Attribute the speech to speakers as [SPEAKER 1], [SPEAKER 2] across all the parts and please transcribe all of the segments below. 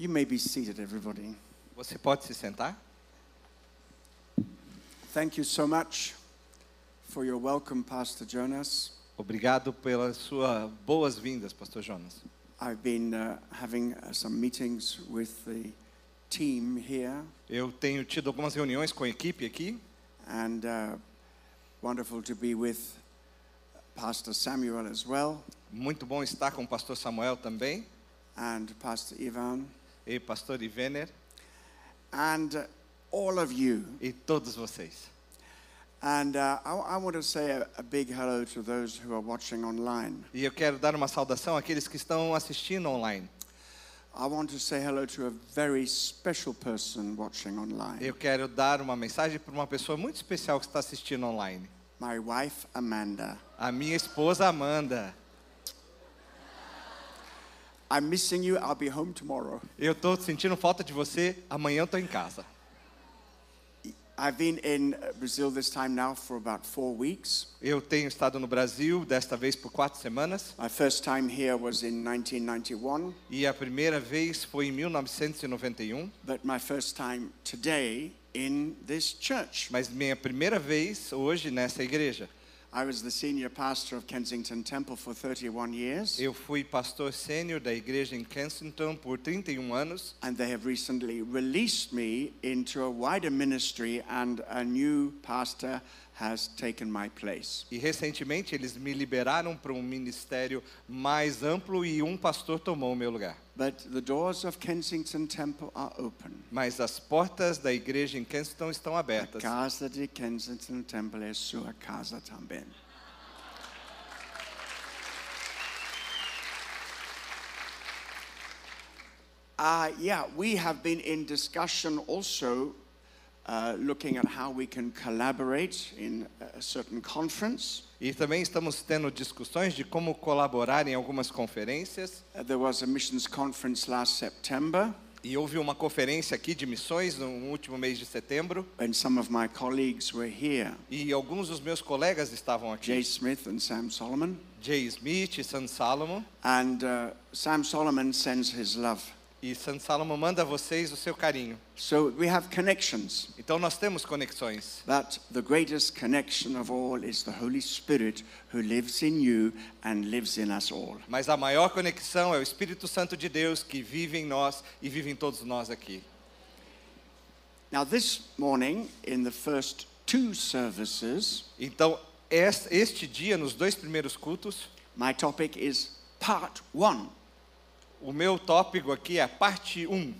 [SPEAKER 1] You may be seated, everybody.
[SPEAKER 2] Você pode se sentar?
[SPEAKER 1] Thank you so much for your welcome, Pastor Jonas.
[SPEAKER 2] Obrigado pelas suas boas-vindas, Pastor Jonas.
[SPEAKER 1] I've been uh, having uh, some meetings with the team here,
[SPEAKER 2] Eu tenho tido algumas reuniões com a equipe aqui
[SPEAKER 1] and uh, wonderful to be with Pastor Samuel as well,
[SPEAKER 2] Muito bom estar com o pastor Samuel também
[SPEAKER 1] and Pastor Ivan,
[SPEAKER 2] e pastor Ivener
[SPEAKER 1] and uh, all of you.
[SPEAKER 2] e todos vocês.
[SPEAKER 1] And uh, I, I want to say a, a big hello to those who are watching online.
[SPEAKER 2] E eu quero dar uma saudação àqueles que estão assistindo online.
[SPEAKER 1] I want to say hello to a very special person watching online.
[SPEAKER 2] Eu quero dar uma mensagem para uma pessoa muito especial que está assistindo online.
[SPEAKER 1] My wife, Amanda.
[SPEAKER 2] A minha esposa Amanda.
[SPEAKER 1] I'm missing you. I'll be home tomorrow.
[SPEAKER 2] Eu estou sentindo falta de você. Amanhã eu estou em casa.
[SPEAKER 1] I've been in Brazil this time now for about four weeks.
[SPEAKER 2] Eu tenho estado no Brasil desta vez por quatro semanas
[SPEAKER 1] My first time here was in 1991,
[SPEAKER 2] e a primeira vez foi em 1991.
[SPEAKER 1] but my first time today in this church.
[SPEAKER 2] Mas minha primeira vez hoje nessa igreja.
[SPEAKER 1] I was the senior pastor of Kensington Temple for 31 years,
[SPEAKER 2] Eu fui pastor sênior da igreja em Kensington por 31 um anos.
[SPEAKER 1] And they have recently released me into a wider ministry, and a new pastor has taken my place.
[SPEAKER 2] e recentemente eles me liberaram para um ministério mais amplo e um pastor tomou o meu lugar.
[SPEAKER 1] But the doors of Kensington Temple are open.
[SPEAKER 2] Mas as portas da igreja em Kensington estão
[SPEAKER 1] A
[SPEAKER 2] abertas.
[SPEAKER 1] casa de Kensington Temple é sua casa também. Uh, yeah, we have been in discussion also uh, looking at how we can collaborate in a certain conference.
[SPEAKER 2] E também estamos tendo discussões de como colaborar em algumas conferências.
[SPEAKER 1] Uh, there was a missions conference last September,
[SPEAKER 2] E houve uma conferência aqui de missões no último mês de setembro.
[SPEAKER 1] and some of my colleagues were here
[SPEAKER 2] E alguns dos meus colegas estavam aqui.
[SPEAKER 1] Jay Smith and Sam Solomon.
[SPEAKER 2] Jay Smith e San Salomon.
[SPEAKER 1] And uh, Sam Solomon sends his love.
[SPEAKER 2] E San Salomon manda a vocês o seu carinho.
[SPEAKER 1] So we have connections.
[SPEAKER 2] Então nós temos conexões.
[SPEAKER 1] But the greatest connection of all is the Holy Spirit who lives in you and lives in us all.
[SPEAKER 2] Mas a maior conexão é o Espírito Santo de Deus que vive em nós e vive em todos nós aqui.
[SPEAKER 1] Now, this morning, in the first two services,
[SPEAKER 2] Então, es- este dia, nos dois primeiros cultos,
[SPEAKER 1] my topic is part one.
[SPEAKER 2] O meu tópico aqui é parte 1.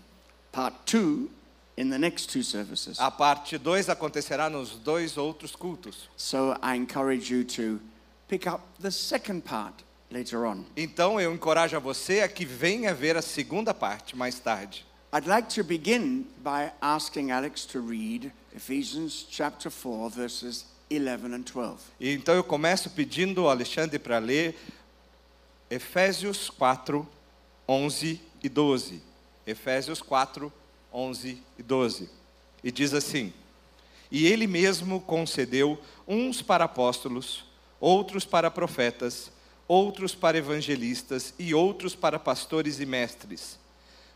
[SPEAKER 1] Part two in the next two services.
[SPEAKER 2] A parte 2 acontecerá nos dois outros cultos.
[SPEAKER 1] So I encourage you to pick up the second part later on.
[SPEAKER 2] Então, eu encorajo a você a que venha ver a segunda parte mais tarde.
[SPEAKER 1] I'd like to begin by asking Alex to read Ephesians chapter 4, verses 11 and 12.
[SPEAKER 2] E então eu começo pedindo ao Alexandre para ler Efésios 4, 11 e 12. Efésios 4, 11 e 12. E diz assim: E ele mesmo concedeu uns para apóstolos, outros para profetas, outros para evangelistas e outros para pastores e mestres,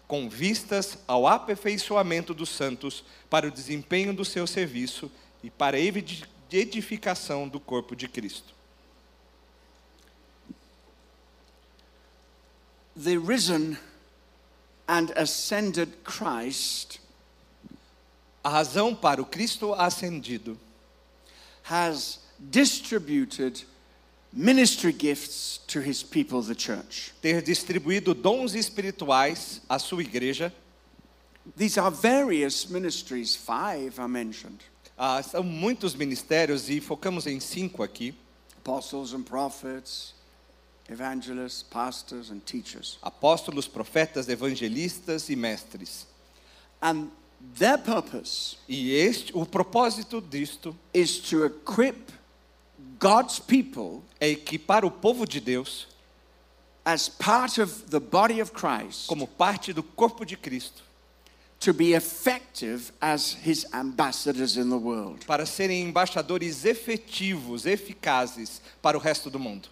[SPEAKER 2] com vistas ao aperfeiçoamento dos santos, para o desempenho do seu serviço e para a edi- edificação do corpo de Cristo.
[SPEAKER 1] The risen and ascended Christ
[SPEAKER 2] A razão para o Cristo ascendido
[SPEAKER 1] has distributed ministry gifts to his people, the church.
[SPEAKER 2] ter distribuído dons espirituais à sua igreja,
[SPEAKER 1] These are various ministries, five are mentioned.
[SPEAKER 2] Ah, são muitos ministérios e focamos em cinco aqui:
[SPEAKER 1] apostles and prophets, evangelists, pastors, and teachers.
[SPEAKER 2] apóstolos, profetas, evangelistas e mestres.
[SPEAKER 1] And their purpose
[SPEAKER 2] E este, o propósito disto
[SPEAKER 1] is to equip God's people
[SPEAKER 2] é equipar o povo de Deus
[SPEAKER 1] as part of the body of Christ
[SPEAKER 2] como parte do corpo de Cristo
[SPEAKER 1] to be effective as his ambassadors in the world.
[SPEAKER 2] para serem embaixadores efetivos, eficazes para o resto do mundo.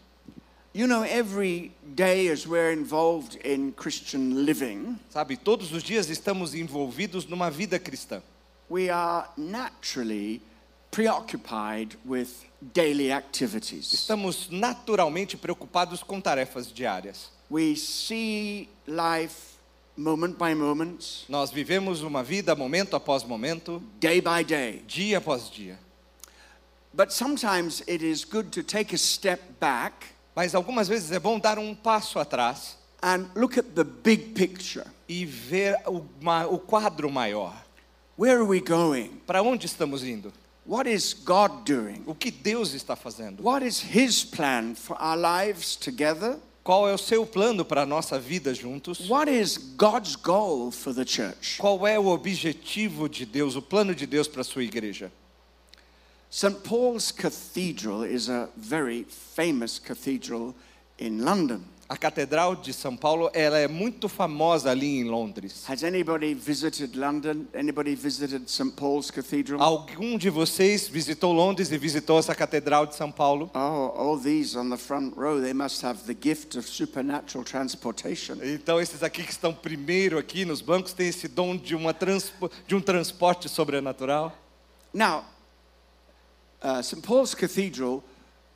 [SPEAKER 1] You know, every day as we're involved in Christian living,
[SPEAKER 2] Sabe, todos os dias estamos envolvidos numa vida cristã.
[SPEAKER 1] we are naturally preoccupied with daily activities.
[SPEAKER 2] Estamos naturalmente preocupados com tarefas diárias.
[SPEAKER 1] We see life moment by moment,
[SPEAKER 2] Nós vivemos uma vida momento após momento,
[SPEAKER 1] day by day.
[SPEAKER 2] dia após dia.
[SPEAKER 1] But sometimes it is good to take a step back
[SPEAKER 2] Mas algumas vezes é bom dar um passo atrás
[SPEAKER 1] and look at the big picture.
[SPEAKER 2] e ver o, o quadro maior.
[SPEAKER 1] Where are we going?
[SPEAKER 2] Para onde estamos indo?
[SPEAKER 1] What is God doing?
[SPEAKER 2] O que Deus está fazendo?
[SPEAKER 1] What is His plan for our lives together?
[SPEAKER 2] Qual é o seu plano para a nossa vida juntos?
[SPEAKER 1] What is God's goal for the church?
[SPEAKER 2] Qual é o objetivo de Deus, o plano de Deus para a sua igreja?
[SPEAKER 1] St. Paul's Cathedral is a very famous cathedral in London.
[SPEAKER 2] A Catedral de São Paulo, ela é muito famosa ali em Londres.
[SPEAKER 1] Has anybody visited London? Anybody visited St. Paul's Cathedral?
[SPEAKER 2] Algum de vocês visitou Londres e visitou essa Catedral de São Paulo?
[SPEAKER 1] Oh, all these on the front row, they must have the gift of supernatural transportation.
[SPEAKER 2] Então esses aqui que estão primeiro aqui nos bancos têm esse dom de, uma de um transporte sobrenatural.
[SPEAKER 1] Now, uh, St. Paul's Cathedral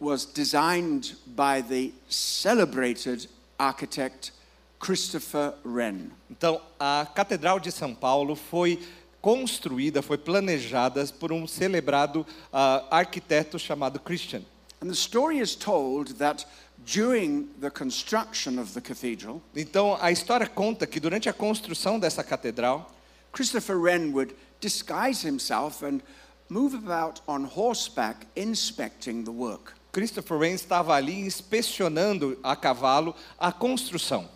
[SPEAKER 1] was designed by the celebrated architect Christopher Wren.
[SPEAKER 2] Então a Catedral de São Paulo foi construída, foi planejada por um celebrado ah, arquiteto chamado Christian.
[SPEAKER 1] And the story is told that during the construction of the cathedral,
[SPEAKER 2] Então a história conta que durante a construção dessa catedral,
[SPEAKER 1] Christopher Wren would disguise himself and move about on horseback inspecting the work.
[SPEAKER 2] Christopher Wren estava ali inspecionando a cavalo a construção.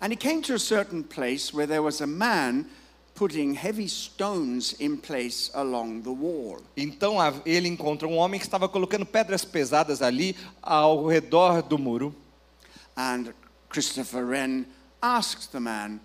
[SPEAKER 1] And he came to a certain place where there was a man putting heavy stones in place along the wall.
[SPEAKER 2] Então ele encontrou um homem que estava colocando pedras pesadas ali ao redor do muro.
[SPEAKER 1] And Christopher Wren asked the man,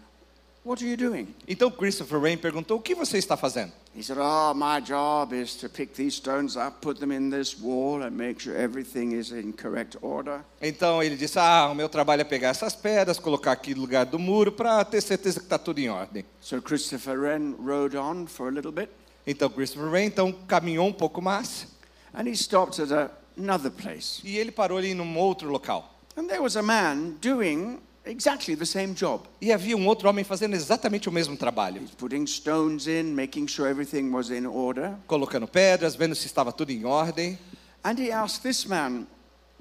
[SPEAKER 1] What are you doing?
[SPEAKER 2] Então Christopher Wren perguntou: "O que você está fazendo?"
[SPEAKER 1] He said, Oh, my job is to pick these stones up, put them in this wall, and make sure everything is in correct order.
[SPEAKER 2] Então ele disse: "Ah, o meu trabalho é pegar essas pedras, colocar aqui no lugar do muro para ter certeza que está tudo em ordem."
[SPEAKER 1] So Christopher Wren rode on for a little bit,
[SPEAKER 2] Então Christopher Wren então caminhou um pouco mais
[SPEAKER 1] and he stopped at a, another place.
[SPEAKER 2] e ele parou ali num outro local.
[SPEAKER 1] And there was a man doing exactly the same job.
[SPEAKER 2] E havia um outro homem fazendo exatamente o mesmo trabalho,
[SPEAKER 1] putting stones in, making sure everything was in order.
[SPEAKER 2] colocando pedras, vendo se estava tudo em ordem.
[SPEAKER 1] And he asked this man,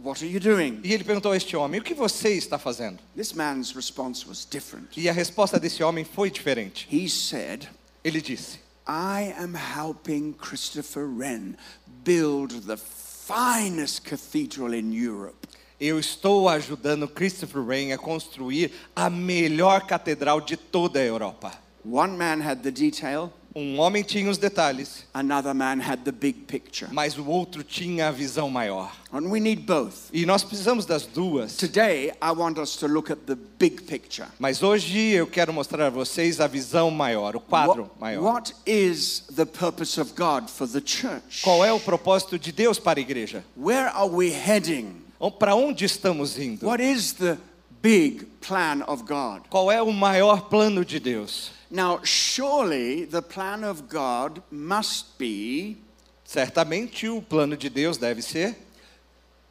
[SPEAKER 1] What are you doing?
[SPEAKER 2] E ele perguntou a este homem: "O que você está fazendo?"
[SPEAKER 1] This man's response was different.
[SPEAKER 2] E a resposta desse homem foi diferente.
[SPEAKER 1] He said,
[SPEAKER 2] Ele disse:
[SPEAKER 1] I am helping Christopher Wren build the finest cathedral in Europe.
[SPEAKER 2] Eu estou ajudando Christopher Wren a construir a melhor catedral de toda a Europa.
[SPEAKER 1] One man had the detail,
[SPEAKER 2] Um homem tinha os detalhes,
[SPEAKER 1] another man had the big picture.
[SPEAKER 2] mas o outro tinha a visão maior.
[SPEAKER 1] And we need both.
[SPEAKER 2] E nós precisamos das duas.
[SPEAKER 1] Today, I want us to look at the big picture.
[SPEAKER 2] Mas hoje eu quero mostrar a vocês a visão maior, o quadro
[SPEAKER 1] What,
[SPEAKER 2] maior.
[SPEAKER 1] what is the purpose of God for the church?
[SPEAKER 2] Qual é o propósito de Deus para a igreja?
[SPEAKER 1] Where are we heading?
[SPEAKER 2] Para onde estamos indo?
[SPEAKER 1] What is the big plan of God?
[SPEAKER 2] Qual é o maior plano de Deus?
[SPEAKER 1] Now, surely the plan of God must be
[SPEAKER 2] Certamente o plano de Deus deve ser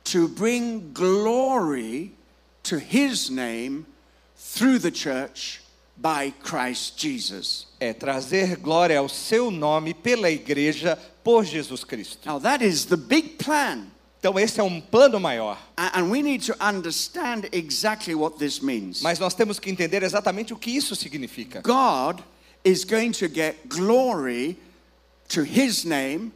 [SPEAKER 1] to bring glory to his name through the church by Christ Jesus.
[SPEAKER 2] é trazer glória ao seu nome pela igreja por Jesus Cristo.
[SPEAKER 1] Now, that is the big plan.
[SPEAKER 2] Então esse é um plano maior,
[SPEAKER 1] A- And we need to understand exactly what this means.
[SPEAKER 2] mas nós temos que entender exatamente o que isso significa.
[SPEAKER 1] God is going to get glory to his name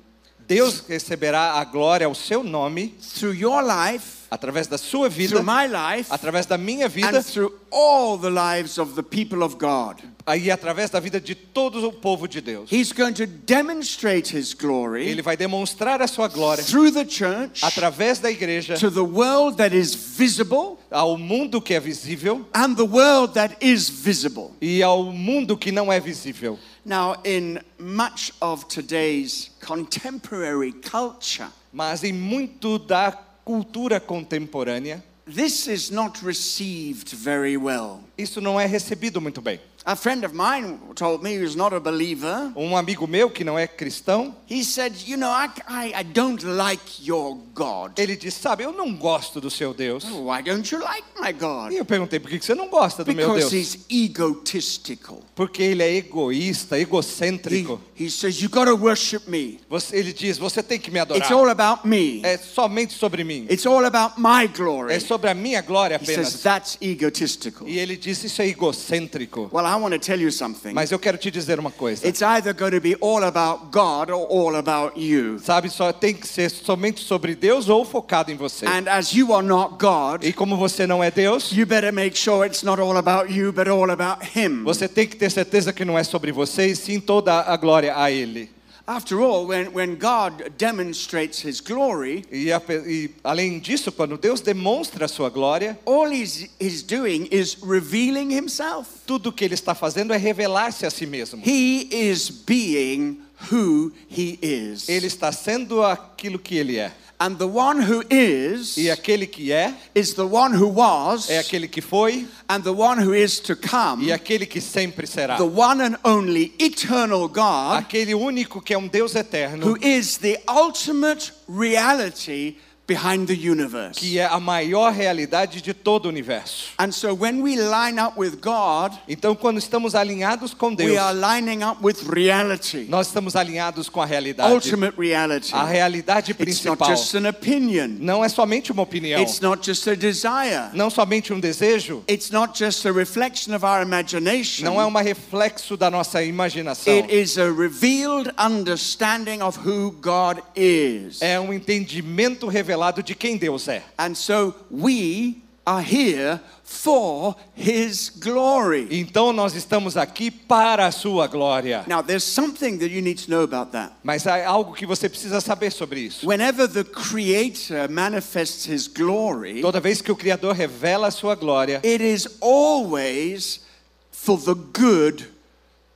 [SPEAKER 2] Deus receberá a glória ao seu nome
[SPEAKER 1] through your life,
[SPEAKER 2] através da sua vida,
[SPEAKER 1] through my life,
[SPEAKER 2] através da minha vida
[SPEAKER 1] and through all the lives of the people of God.
[SPEAKER 2] e através da vida de todo o povo de Deus.
[SPEAKER 1] He's going to demonstrate his glory
[SPEAKER 2] Ele vai demonstrar a sua glória
[SPEAKER 1] through the church
[SPEAKER 2] através da igreja
[SPEAKER 1] to the world that is visible
[SPEAKER 2] ao mundo que é visível
[SPEAKER 1] and the world that is visible.
[SPEAKER 2] e ao mundo que não é visível.
[SPEAKER 1] Now, in much of today's contemporary culture,
[SPEAKER 2] Mas em muito da cultura contemporânea,
[SPEAKER 1] this is not received very well.
[SPEAKER 2] Isso não é recebido muito bem.
[SPEAKER 1] A friend of mine told me who's not a believer.
[SPEAKER 2] Um amigo meu que não é cristão,
[SPEAKER 1] He said, You know, I, I, I don't like your God.
[SPEAKER 2] ele disse: Sabe, eu não gosto do seu Deus.
[SPEAKER 1] Why don't you like my God?
[SPEAKER 2] E eu perguntei: Por que você não gosta do meu
[SPEAKER 1] Because
[SPEAKER 2] Deus?
[SPEAKER 1] he's egotistical.
[SPEAKER 2] Porque ele é egoísta,
[SPEAKER 1] He,
[SPEAKER 2] egocêntrico.
[SPEAKER 1] he says, You got to worship me.
[SPEAKER 2] Você- ele diz: Você tem que me adorar.
[SPEAKER 1] It's all about me.
[SPEAKER 2] É somente sobre mim.
[SPEAKER 1] It's all about my glory.
[SPEAKER 2] É sobre a minha glória
[SPEAKER 1] He says,
[SPEAKER 2] apenas.
[SPEAKER 1] That's egotistical.
[SPEAKER 2] E ele disse: Isso é egocêntrico.
[SPEAKER 1] Well, I want to tell you something.
[SPEAKER 2] Mas eu quero te dizer uma coisa.
[SPEAKER 1] It's either going to be all about God or all about you.
[SPEAKER 2] Sabe, só tem que ser somente sobre Deus ou focado em você.
[SPEAKER 1] And as you are not God,
[SPEAKER 2] E como você não é Deus,
[SPEAKER 1] you better make sure it's not all about you, but all about Him.
[SPEAKER 2] você tem que ter certeza que não é sobre você e sim toda a glória a Ele.
[SPEAKER 1] After all, when, when God demonstrates His glory,
[SPEAKER 2] E, a- e, além disso, quando Deus demonstra a sua glória,
[SPEAKER 1] all He's, he's doing is revealing Himself.
[SPEAKER 2] tudo que Ele está fazendo é revelar-se a si mesmo.
[SPEAKER 1] He is being who He is.
[SPEAKER 2] Ele está sendo aquilo que Ele é.
[SPEAKER 1] And the one who is,
[SPEAKER 2] E aquele que é,
[SPEAKER 1] is the one who was,
[SPEAKER 2] é aquele que foi
[SPEAKER 1] and the one who is to come,
[SPEAKER 2] e aquele que sempre será.
[SPEAKER 1] the one and only eternal God.
[SPEAKER 2] Aquele único que é um Deus eterno,
[SPEAKER 1] who is the ultimate reality behind the universe.
[SPEAKER 2] que é a maior realidade de todo o universo.
[SPEAKER 1] And so when we line up with God,
[SPEAKER 2] Então, quando estamos alinhados com
[SPEAKER 1] we
[SPEAKER 2] Deus,
[SPEAKER 1] are lining up with reality,
[SPEAKER 2] nós estamos alinhados com a realidade.
[SPEAKER 1] ultimate reality.
[SPEAKER 2] A realidade
[SPEAKER 1] It's not
[SPEAKER 2] principal
[SPEAKER 1] just an opinion,
[SPEAKER 2] não é somente uma opinião,
[SPEAKER 1] it's not just a desire,
[SPEAKER 2] não somente um desejo,
[SPEAKER 1] it's not just a reflection of our imagination.
[SPEAKER 2] não é um reflexo da nossa imaginação.
[SPEAKER 1] It is a revealed understanding of who God is.
[SPEAKER 2] É um entendimento revelado de quem Deus é.
[SPEAKER 1] And so we are here for His glory.
[SPEAKER 2] Então nós estamos aqui para a sua glória.
[SPEAKER 1] Now, there's something that you need to know about that.
[SPEAKER 2] Mas há algo que você precisa saber sobre isso.
[SPEAKER 1] Whenever the Creator manifests His glory,
[SPEAKER 2] Toda vez que o Criador revela a sua glória,
[SPEAKER 1] it is always for the good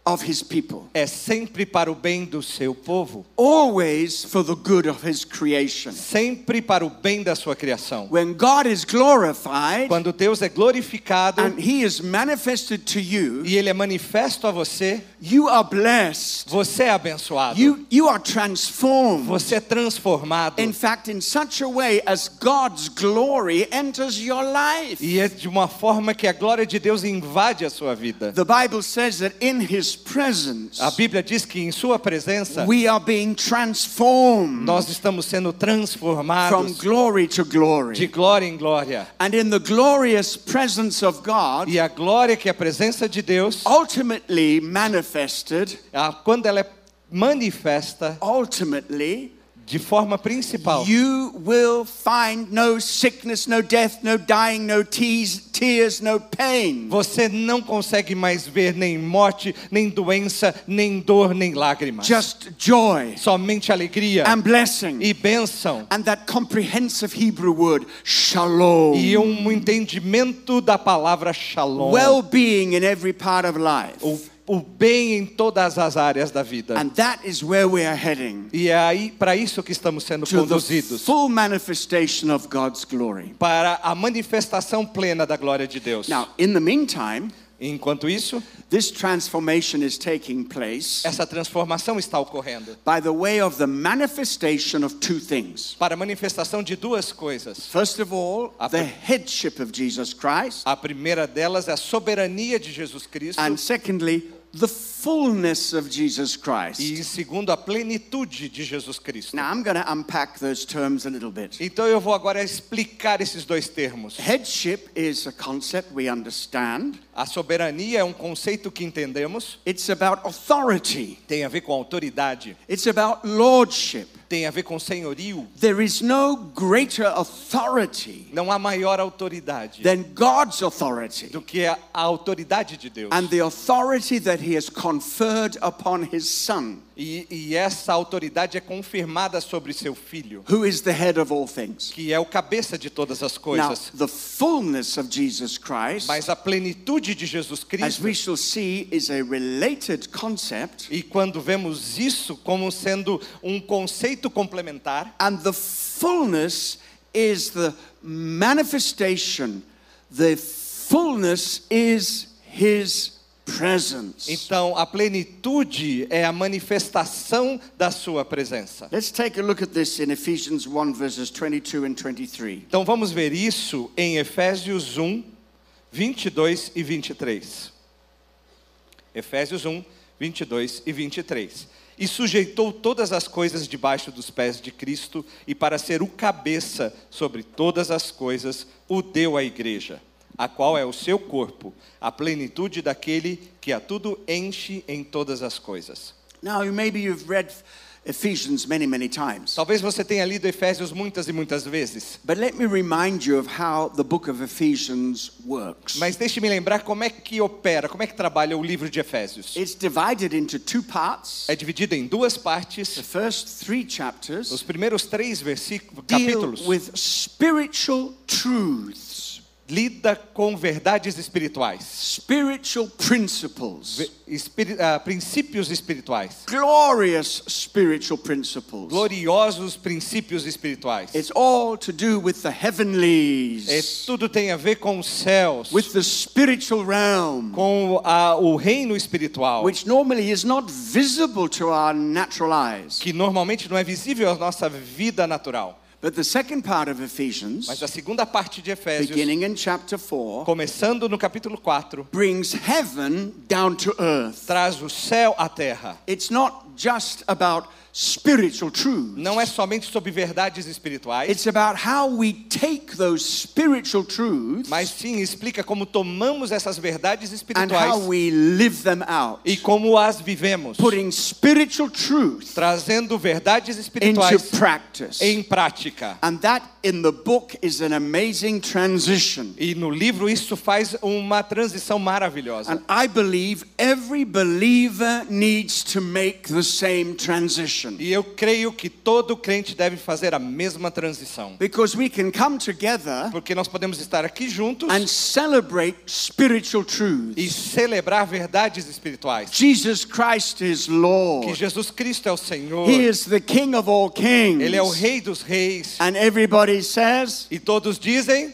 [SPEAKER 1] of His people,
[SPEAKER 2] é sempre para o bem do seu povo,
[SPEAKER 1] always for the good of His creation.
[SPEAKER 2] sempre para o bem da sua criação.
[SPEAKER 1] When God is glorified
[SPEAKER 2] Quando Deus é glorificado
[SPEAKER 1] and He is manifested to you,
[SPEAKER 2] e ele é manifesto a você,
[SPEAKER 1] you are blessed.
[SPEAKER 2] você é abençoado.
[SPEAKER 1] You, you are transformed.
[SPEAKER 2] Você é transformado.
[SPEAKER 1] In fact, in such a way as God's glory enters your life.
[SPEAKER 2] E é de uma forma que a glória de Deus invade a sua vida.
[SPEAKER 1] The Bible says that in His presence,
[SPEAKER 2] A Bíblia diz que em sua presença
[SPEAKER 1] we are being transformed
[SPEAKER 2] nós estamos sendo transformados from
[SPEAKER 1] glory to glory.
[SPEAKER 2] de glória em glória.
[SPEAKER 1] And in the glorious presence of God,
[SPEAKER 2] E a glória que é a presença de Deus,
[SPEAKER 1] ultimately manifested,
[SPEAKER 2] quando ela é manifesta
[SPEAKER 1] ultimately,
[SPEAKER 2] de forma principal,
[SPEAKER 1] you will find no sickness, no death, no dying, no tears, no pain.
[SPEAKER 2] você não consegue mais ver nem morte, nem doença, nem dor, nem lágrimas.
[SPEAKER 1] Just joy
[SPEAKER 2] Somente alegria
[SPEAKER 1] and blessing.
[SPEAKER 2] e bênção.
[SPEAKER 1] And that comprehensive Hebrew word, shalom.
[SPEAKER 2] E um entendimento da palavra shalom.
[SPEAKER 1] Well being in every part of life.
[SPEAKER 2] o, o bem em todas as áreas da vida.
[SPEAKER 1] And that is where we are heading
[SPEAKER 2] E é aí para isso que estamos sendo conduzidos.
[SPEAKER 1] full manifestation of God's glory.
[SPEAKER 2] Para a manifestação plena da glória de Deus.
[SPEAKER 1] Now, in the meantime,
[SPEAKER 2] Enquanto isso,
[SPEAKER 1] this transformation is taking place
[SPEAKER 2] essa transformação está ocorrendo
[SPEAKER 1] by the way of the manifestation of two things.
[SPEAKER 2] para a manifestação de duas coisas.
[SPEAKER 1] First of all,
[SPEAKER 2] A
[SPEAKER 1] the headship of Jesus Christ,
[SPEAKER 2] A primeira delas é a soberania de Jesus Cristo.
[SPEAKER 1] and secondly, the fullness of Jesus Christ.
[SPEAKER 2] E segundo, a plenitude de Jesus Cristo.
[SPEAKER 1] Now, I'm going to unpack those terms a little bit.
[SPEAKER 2] Então eu vou agora explicar esses dois termos.
[SPEAKER 1] Headship is a concept we understand.
[SPEAKER 2] A soberania é um conceito que entendemos,
[SPEAKER 1] It's about authority.
[SPEAKER 2] tem a ver com autoridade,
[SPEAKER 1] It's about lordship.
[SPEAKER 2] Tem a ver com senhorio.
[SPEAKER 1] There is no greater authority
[SPEAKER 2] Não há maior autoridade
[SPEAKER 1] than God's authority
[SPEAKER 2] do que a, a autoridade de Deus.
[SPEAKER 1] and the authority that He has conferred upon His Son,
[SPEAKER 2] E, e essa autoridade é confirmada sobre seu filho,
[SPEAKER 1] who is the head of all things.
[SPEAKER 2] que é o cabeça de todas as
[SPEAKER 1] Now,
[SPEAKER 2] coisas.
[SPEAKER 1] the fullness of Jesus Christ,
[SPEAKER 2] Mas a plenitude de Jesus
[SPEAKER 1] as
[SPEAKER 2] Cristo,
[SPEAKER 1] we shall see, is a related concept,
[SPEAKER 2] e quando vemos isso como sendo um conceito complementar,
[SPEAKER 1] and the fullness is the manifestation, the fullness is His.
[SPEAKER 2] Então, a plenitude é a manifestação da sua presença.
[SPEAKER 1] Let's take a look at this in Ephesians 1, verses 22 and 23.
[SPEAKER 2] Então, vamos ver isso em Efésios 1, 22 e 23. Efésios 1, 22 e 23. E sujeitou todas as coisas debaixo dos pés de Cristo, e para ser o cabeça sobre todas as coisas, o deu à igreja, a qual é o seu corpo, a plenitude daquele que a tudo enche em todas as coisas.
[SPEAKER 1] Now, maybe you've read Ephesians many, many times.
[SPEAKER 2] Talvez você tenha lido Efésios muitas e muitas vezes,
[SPEAKER 1] But let me remind you of how the book of Ephesians works.
[SPEAKER 2] mas deixe-me lembrar como é que opera, como é que trabalha o livro de Efésios.
[SPEAKER 1] It's divided into two parts.
[SPEAKER 2] É dividido em duas
[SPEAKER 1] The
[SPEAKER 2] partes.
[SPEAKER 1] first three chapters
[SPEAKER 2] Os primeiros três versículos,
[SPEAKER 1] deal
[SPEAKER 2] capítulos
[SPEAKER 1] with spiritual truths,
[SPEAKER 2] lida com verdades espirituais,
[SPEAKER 1] spiritual principles,
[SPEAKER 2] espiri- ah, princípios espirituais,
[SPEAKER 1] glorious spiritual principles.
[SPEAKER 2] gloriosos princípios espirituais.
[SPEAKER 1] It's all to do with the
[SPEAKER 2] É,
[SPEAKER 1] heavenlies,
[SPEAKER 2] tudo tem a ver com os céus,
[SPEAKER 1] with the spiritual realm,
[SPEAKER 2] com a- o reino espiritual,
[SPEAKER 1] which normally is not visible to our natural eyes.
[SPEAKER 2] que normalmente não é visível à nossa vida natural.
[SPEAKER 1] But the second part of Ephesians,
[SPEAKER 2] Mas a segunda parte de Efésios,
[SPEAKER 1] beginning in chapter 4,
[SPEAKER 2] começando no capítulo 4,
[SPEAKER 1] brings heaven down to earth.
[SPEAKER 2] traz o céu à terra.
[SPEAKER 1] It's not just about spiritual truths.
[SPEAKER 2] Não é somente sobre verdades espirituais,
[SPEAKER 1] It's about how we take those spiritual truths
[SPEAKER 2] mas sim explica como tomamos essas verdades
[SPEAKER 1] and
[SPEAKER 2] espirituais
[SPEAKER 1] how we live them out.
[SPEAKER 2] e como as vivemos,
[SPEAKER 1] Putting spiritual truth
[SPEAKER 2] trazendo verdades
[SPEAKER 1] into
[SPEAKER 2] espirituais
[SPEAKER 1] practice.
[SPEAKER 2] em prática.
[SPEAKER 1] And that in the book is an amazing transition.
[SPEAKER 2] E no livro isso faz uma transição maravilhosa.
[SPEAKER 1] And I believe every believer needs to make the same transition.
[SPEAKER 2] E eu creio que todo crente deve fazer a mesma transição.
[SPEAKER 1] Because we can come together
[SPEAKER 2] Porque nós podemos estar aqui juntos
[SPEAKER 1] and celebrate spiritual truths.
[SPEAKER 2] e celebrar verdades espirituais.
[SPEAKER 1] Jesus Christ is
[SPEAKER 2] Que
[SPEAKER 1] Lord.
[SPEAKER 2] Jesus Cristo é o Senhor.
[SPEAKER 1] He is the King of all kings.
[SPEAKER 2] Ele é o Rei dos Reis.
[SPEAKER 1] And everybody says,
[SPEAKER 2] E todos dizem: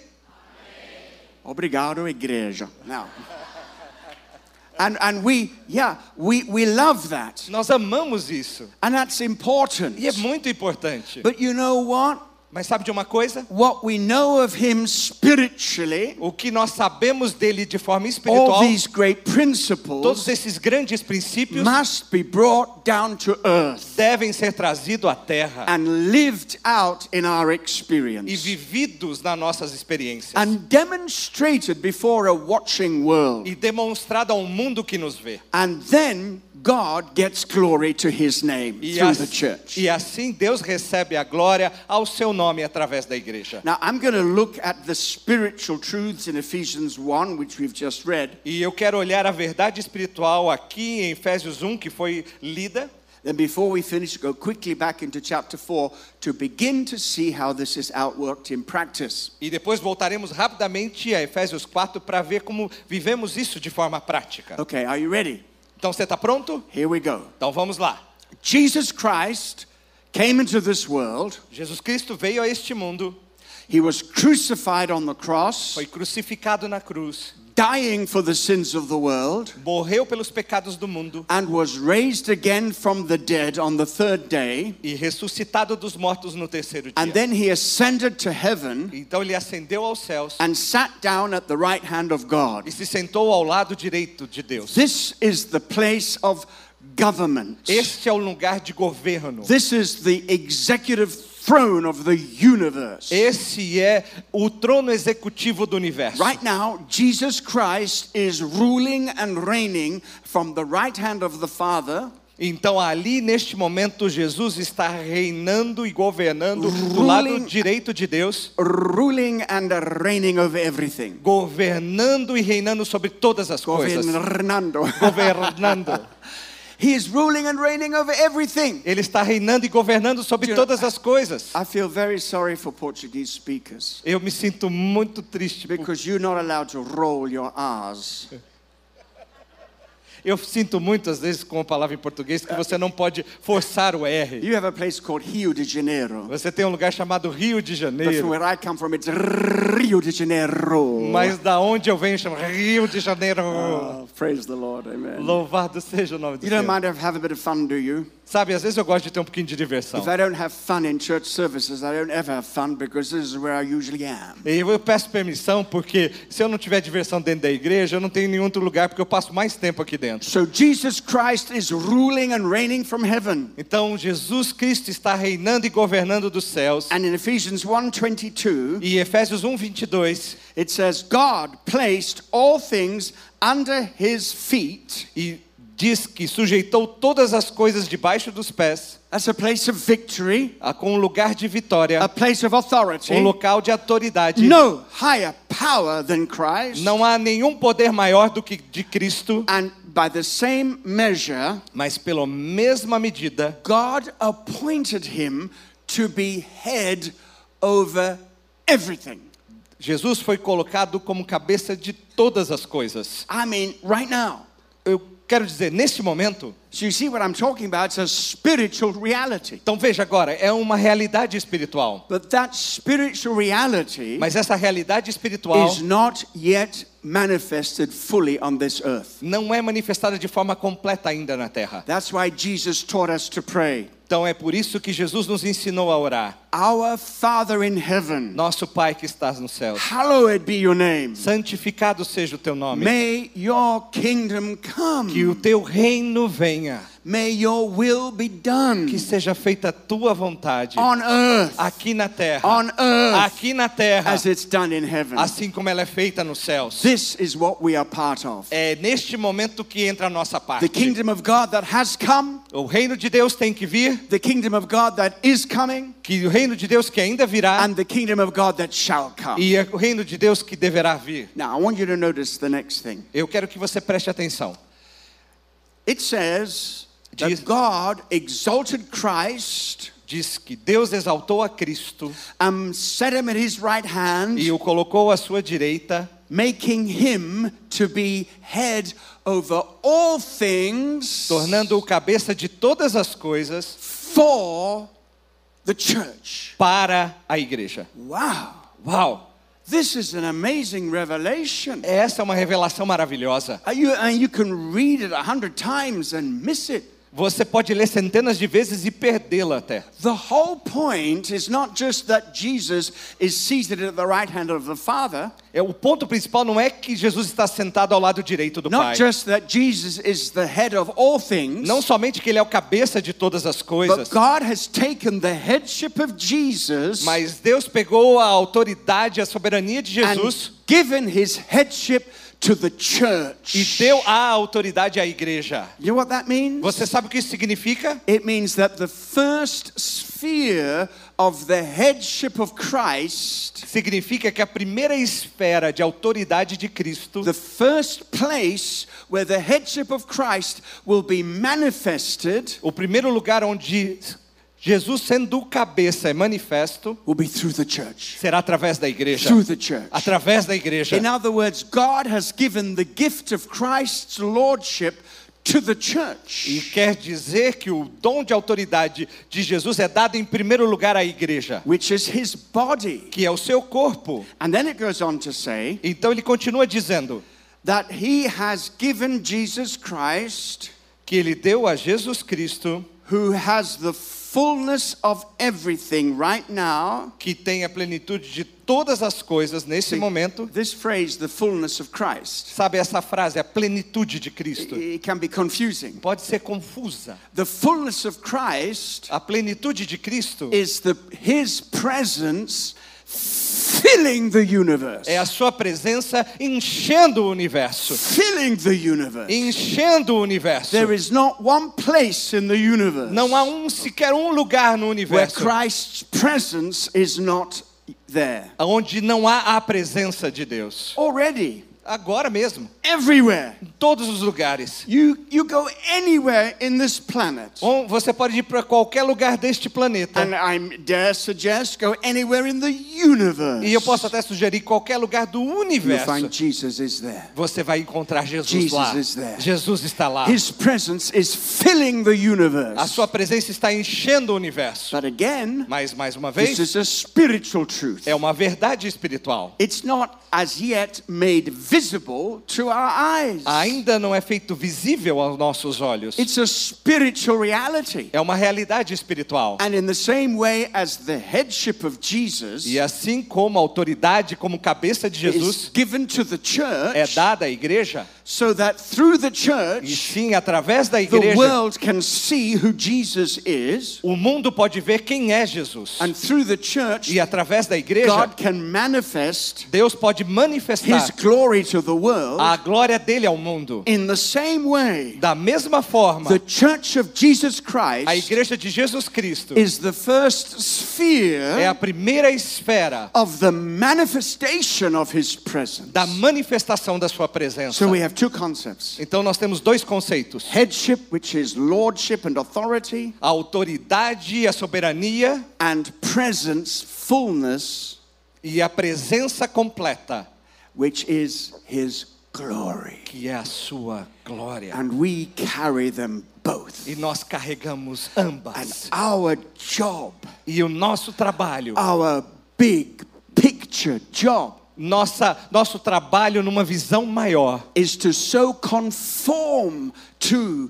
[SPEAKER 1] Obrigado, igreja. Now. And, and we, yeah, we, we love that.
[SPEAKER 2] Nós amamos isso.
[SPEAKER 1] And that's important.
[SPEAKER 2] E é muito importante.
[SPEAKER 1] But you know what?
[SPEAKER 2] Mas sabe de uma coisa?
[SPEAKER 1] What we know of him spiritually,
[SPEAKER 2] O que nós sabemos dele de forma
[SPEAKER 1] all
[SPEAKER 2] espiritual,
[SPEAKER 1] these great
[SPEAKER 2] todos
[SPEAKER 1] principles
[SPEAKER 2] esses grandes princípios
[SPEAKER 1] must be brought down to earth
[SPEAKER 2] devem ser trazidos à terra
[SPEAKER 1] and lived out in our
[SPEAKER 2] e
[SPEAKER 1] experience
[SPEAKER 2] vividos nas nossas experiências
[SPEAKER 1] and demonstrated before a watching world.
[SPEAKER 2] e demonstrado ao mundo que nos vê.
[SPEAKER 1] And then God gets glory to his name
[SPEAKER 2] E,
[SPEAKER 1] through
[SPEAKER 2] as-
[SPEAKER 1] the church.
[SPEAKER 2] e assim Deus recebe a glória ao seu nome através da igreja.
[SPEAKER 1] Now, I'm going to look at the spiritual truths in Ephesians 1, which we've just read.
[SPEAKER 2] E eu quero olhar a verdade espiritual aqui em Efésios 1, que foi lida.
[SPEAKER 1] Then, before we finish, go quickly back into chapter 4 to begin to see how this is outworked in practice.
[SPEAKER 2] E depois voltaremos rapidamente a Efésios 4 para ver como vivemos isso de forma prática.
[SPEAKER 1] Okay, are you ready?
[SPEAKER 2] Então você está pronto?
[SPEAKER 1] Here we go.
[SPEAKER 2] Então vamos lá.
[SPEAKER 1] Jesus Christ came into this world,
[SPEAKER 2] Jesus Cristo veio a este mundo,
[SPEAKER 1] he was crucified on the cross,
[SPEAKER 2] foi crucificado na cruz,
[SPEAKER 1] dying for the sins of the world,
[SPEAKER 2] morreu pelos pecados do mundo
[SPEAKER 1] and was raised again from the dead on the third day.
[SPEAKER 2] e ressuscitado dos mortos no terceiro
[SPEAKER 1] And then he ascended to heaven
[SPEAKER 2] Então ele ascendeu aos céus
[SPEAKER 1] and sat down at the right hand of God.
[SPEAKER 2] e se sentou ao lado direito de Deus.
[SPEAKER 1] This is the place of government.
[SPEAKER 2] Este é o lugar de governo.
[SPEAKER 1] This is the executive throne of the universe.
[SPEAKER 2] Esse é o trono executivo do universo.
[SPEAKER 1] Right now, Jesus Christ is ruling and reigning from the right hand of the Father,
[SPEAKER 2] Então ali neste momento Jesus está reinando e governando do lado
[SPEAKER 1] Ruling-
[SPEAKER 2] direito de Deus,
[SPEAKER 1] ruling and reigning over everything.
[SPEAKER 2] governando e reinando sobre todas as coisas.
[SPEAKER 1] Governando.
[SPEAKER 2] Governando.
[SPEAKER 1] He is ruling and reigning over everything.
[SPEAKER 2] Ele está reinando e governando sobre todas as coisas.
[SPEAKER 1] I feel very sorry for Portuguese speakers
[SPEAKER 2] Eu me sinto muito triste
[SPEAKER 1] because you're not allowed to roll your R's.
[SPEAKER 2] Eu sinto muitas vezes com a palavra em português que você não pode forçar o R.
[SPEAKER 1] You have a place called Rio de Janeiro.
[SPEAKER 2] Você tem um lugar chamado Rio de
[SPEAKER 1] But
[SPEAKER 2] Janeiro.
[SPEAKER 1] where I come from, it's Rio de Janeiro.
[SPEAKER 2] Mas da onde eu venho chama Rio de Janeiro.
[SPEAKER 1] Oh, praise the Lord, amen.
[SPEAKER 2] Louvado seja o nome do
[SPEAKER 1] You don't mind have a bit of fun, do you?
[SPEAKER 2] Sabe, às vezes eu gosto de ter um pouquinho de diversão.
[SPEAKER 1] If I don't have fun in church services, I don't ever have fun because this is where I usually am.
[SPEAKER 2] E eu peço permissão porque se eu não tiver diversão dentro da igreja, eu não tenho nenhum outro lugar porque eu passo mais tempo aqui dentro.
[SPEAKER 1] So Jesus Christ is ruling and reigning from heaven.
[SPEAKER 2] Então Jesus Cristo está reinando e governando dos céus.
[SPEAKER 1] And in Ephesians 1:22,
[SPEAKER 2] E Efésios 1, 22,
[SPEAKER 1] it says God placed all things under his feet.
[SPEAKER 2] e diz que sujeitou todas as coisas debaixo dos pés,
[SPEAKER 1] That's a place of victory,
[SPEAKER 2] a- com um lugar de vitória,
[SPEAKER 1] a place of authority.
[SPEAKER 2] um local de autoridade.
[SPEAKER 1] No higher power than Christ.
[SPEAKER 2] Não há nenhum poder maior do que de Cristo,
[SPEAKER 1] And by the same measure,
[SPEAKER 2] mas pela mesma medida,
[SPEAKER 1] God appointed him to be head over everything.
[SPEAKER 2] Jesus foi colocado como cabeça de todas as coisas.
[SPEAKER 1] I mean, right now.
[SPEAKER 2] Eu quero dizer, neste momento,
[SPEAKER 1] So you see what I'm talking about? It's a spiritual reality.
[SPEAKER 2] então veja agora, é uma realidade espiritual.
[SPEAKER 1] But that spiritual reality
[SPEAKER 2] Mas essa realidade espiritual
[SPEAKER 1] is not yet manifested fully on this earth.
[SPEAKER 2] não é manifestada de forma completa ainda na terra.
[SPEAKER 1] That's why Jesus taught us to pray.
[SPEAKER 2] Então é por isso que Jesus nos ensinou a orar.
[SPEAKER 1] Our Father in heaven,
[SPEAKER 2] Nosso Pai que estás nos céus,
[SPEAKER 1] hallowed be your name.
[SPEAKER 2] santificado seja o teu nome.
[SPEAKER 1] May your kingdom
[SPEAKER 2] Que
[SPEAKER 1] come.
[SPEAKER 2] o teu reino venha.
[SPEAKER 1] May your will be
[SPEAKER 2] Que
[SPEAKER 1] done
[SPEAKER 2] seja feita a tua vontade
[SPEAKER 1] on earth,
[SPEAKER 2] aqui na terra.
[SPEAKER 1] on earth,
[SPEAKER 2] Aqui na terra,
[SPEAKER 1] as it's done in heaven.
[SPEAKER 2] assim como ela é feita nos céus.
[SPEAKER 1] This is what we are part of.
[SPEAKER 2] É neste momento que entra a nossa
[SPEAKER 1] The
[SPEAKER 2] parte.
[SPEAKER 1] kingdom of God that has come,
[SPEAKER 2] O reino de Deus tem que vir,
[SPEAKER 1] the kingdom of God that is coming,
[SPEAKER 2] que o reino de Deus que ainda virá
[SPEAKER 1] and the kingdom of God that shall come.
[SPEAKER 2] e é o reino de Deus que deverá vir.
[SPEAKER 1] Now, I want you to notice the next thing.
[SPEAKER 2] Eu quero que você preste atenção.
[SPEAKER 1] It says
[SPEAKER 2] Jesus-
[SPEAKER 1] that God exalted Christ
[SPEAKER 2] Diz que Deus exaltou a Cristo
[SPEAKER 1] and set him at his right hand,
[SPEAKER 2] e o colocou à sua direita,
[SPEAKER 1] making him to be head over all things
[SPEAKER 2] tornando-o cabeça de todas as coisas
[SPEAKER 1] for the church.
[SPEAKER 2] para a igreja.
[SPEAKER 1] Wow.
[SPEAKER 2] Wow!
[SPEAKER 1] This is an amazing revelation.
[SPEAKER 2] Essa é uma revelação maravilhosa.
[SPEAKER 1] You, and you can read it a hundred times and miss it.
[SPEAKER 2] Você pode ler centenas de vezes e perdê-la até.
[SPEAKER 1] The whole point is not just that Jesus is seated at the right hand of the Father,
[SPEAKER 2] É, O ponto principal não é que Jesus está sentado ao lado direito do Pai.
[SPEAKER 1] not just that Jesus is the head of all things,
[SPEAKER 2] Não somente que ele é o cabeça de todas as
[SPEAKER 1] but
[SPEAKER 2] coisas,
[SPEAKER 1] God has taken the headship of Jesus
[SPEAKER 2] mas Deus pegou a autoridade, a soberania de Jesus
[SPEAKER 1] and given his headship to the
[SPEAKER 2] e
[SPEAKER 1] church.
[SPEAKER 2] deu a autoridade à igreja.
[SPEAKER 1] You know what that means?
[SPEAKER 2] Você sabe o que isso significa?
[SPEAKER 1] It means that the first sphere of the headship of Christ,
[SPEAKER 2] Significa que a primeira esfera de autoridade de Cristo,
[SPEAKER 1] the first place where the headship of Christ will be manifested,
[SPEAKER 2] o primeiro lugar onde Jesus sendo o cabeça é manifesto,
[SPEAKER 1] will be through the church.
[SPEAKER 2] será através da igreja. Através da igreja.
[SPEAKER 1] In other words, God has given the gift of Christ's lordship to the
[SPEAKER 2] E
[SPEAKER 1] church,
[SPEAKER 2] quer dizer que o dom de autoridade de Jesus é dado em primeiro lugar à igreja,
[SPEAKER 1] which is his body.
[SPEAKER 2] que é o seu corpo.
[SPEAKER 1] And then it goes on to say
[SPEAKER 2] Então ele continua dizendo
[SPEAKER 1] that he has given Jesus Christ,
[SPEAKER 2] que ele deu a Jesus Cristo,
[SPEAKER 1] who has the fullness of everything right now.
[SPEAKER 2] que tem a plenitude de todas as coisas nesse momento.
[SPEAKER 1] This phrase, the fullness of Christ,
[SPEAKER 2] Sabe essa frase, a plenitude de Cristo?
[SPEAKER 1] it can be confusing.
[SPEAKER 2] Pode ser confusa.
[SPEAKER 1] The fullness of Christ
[SPEAKER 2] A plenitude de Cristo
[SPEAKER 1] is the his presence filling the universe.
[SPEAKER 2] é a sua presença enchendo o universo.
[SPEAKER 1] Filling the universe.
[SPEAKER 2] Enchendo o universo.
[SPEAKER 1] There is not one place in the universe
[SPEAKER 2] Não há um sequer um lugar no
[SPEAKER 1] where
[SPEAKER 2] universo
[SPEAKER 1] Christ's presence is not there.
[SPEAKER 2] onde não há a presença de Deus.
[SPEAKER 1] Already,
[SPEAKER 2] agora mesmo,
[SPEAKER 1] everywhere.
[SPEAKER 2] em todos os lugares.
[SPEAKER 1] You, you go anywhere in this planet.
[SPEAKER 2] Ou você pode ir para qualquer lugar deste planeta.
[SPEAKER 1] And I dare suggest go anywhere in the universe.
[SPEAKER 2] E eu posso até sugerir qualquer lugar do
[SPEAKER 1] You'll
[SPEAKER 2] universo.
[SPEAKER 1] find Jesus is there.
[SPEAKER 2] Você vai encontrar Jesus
[SPEAKER 1] Jesus
[SPEAKER 2] lá.
[SPEAKER 1] is there.
[SPEAKER 2] Jesus está lá.
[SPEAKER 1] His presence is filling the
[SPEAKER 2] A
[SPEAKER 1] universe.
[SPEAKER 2] sua presença está enchendo o universo.
[SPEAKER 1] But again,
[SPEAKER 2] Mas mais uma
[SPEAKER 1] this
[SPEAKER 2] vez,
[SPEAKER 1] is a spiritual truth.
[SPEAKER 2] é uma verdade espiritual.
[SPEAKER 1] It's not as yet made visible to our eyes.
[SPEAKER 2] Ainda não é feito visível aos nossos olhos.
[SPEAKER 1] It's a spiritual reality.
[SPEAKER 2] É uma realidade espiritual.
[SPEAKER 1] And in the same way as the headship of Jesus
[SPEAKER 2] E assim como a autoridade como cabeça de
[SPEAKER 1] is
[SPEAKER 2] Jesus
[SPEAKER 1] given to the
[SPEAKER 2] é
[SPEAKER 1] church,
[SPEAKER 2] dada à igreja,
[SPEAKER 1] so that through the
[SPEAKER 2] e
[SPEAKER 1] church
[SPEAKER 2] sim através da
[SPEAKER 1] the
[SPEAKER 2] igreja,
[SPEAKER 1] world can see who Jesus is,
[SPEAKER 2] o mundo pode ver quem é Jesus.
[SPEAKER 1] and through the church
[SPEAKER 2] E através da igreja,
[SPEAKER 1] God can manifest
[SPEAKER 2] Deus pode
[SPEAKER 1] His
[SPEAKER 2] manifestar
[SPEAKER 1] to the world.
[SPEAKER 2] a glória dele ao mundo.
[SPEAKER 1] In the same way,
[SPEAKER 2] Da mesma forma,
[SPEAKER 1] the church of Jesus
[SPEAKER 2] a
[SPEAKER 1] Christ
[SPEAKER 2] igreja de Jesus Cristo
[SPEAKER 1] is the first
[SPEAKER 2] é
[SPEAKER 1] sphere
[SPEAKER 2] a primeira esfera
[SPEAKER 1] of the manifestation of His presence.
[SPEAKER 2] da manifestação da sua presença.
[SPEAKER 1] So we have two concepts
[SPEAKER 2] Então nós temos dois conceitos:
[SPEAKER 1] headship, which is lordship and authority,
[SPEAKER 2] a autoridade e a soberania
[SPEAKER 1] and presence, fullness,
[SPEAKER 2] e a presença completa,
[SPEAKER 1] which is His glory.
[SPEAKER 2] que é a sua glória.
[SPEAKER 1] And we carry them both.
[SPEAKER 2] E nós carregamos
[SPEAKER 1] And our job,
[SPEAKER 2] E o nosso trabalho,
[SPEAKER 1] our big picture job,
[SPEAKER 2] nossa, nosso trabalho numa visão maior
[SPEAKER 1] to to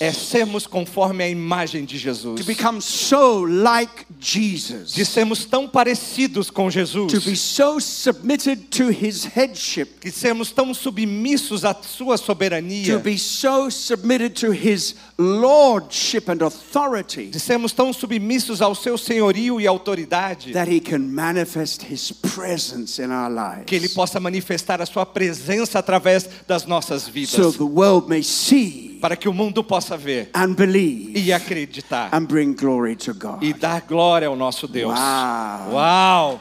[SPEAKER 2] é sermos conforme a imagem de
[SPEAKER 1] to
[SPEAKER 2] Jesus.
[SPEAKER 1] so like Jesus,
[SPEAKER 2] De sermos tão parecidos com Jesus.
[SPEAKER 1] to be so submitted to his headship,
[SPEAKER 2] Que sermos tão submissos à sua
[SPEAKER 1] to
[SPEAKER 2] soberania.
[SPEAKER 1] be so submitted to his lordship and authority
[SPEAKER 2] De sermos tão submissos ao seu senhorio e autoridade.
[SPEAKER 1] that he can manifest his presence in our lives.
[SPEAKER 2] Que ele possa manifestar a sua presença através das nossas vidas.
[SPEAKER 1] So the world may see
[SPEAKER 2] Para que o mundo possa ver
[SPEAKER 1] and believe
[SPEAKER 2] e acreditar.
[SPEAKER 1] and bring glory to God.
[SPEAKER 2] E dar glória ao nosso Deus.
[SPEAKER 1] Uau.
[SPEAKER 2] Uau!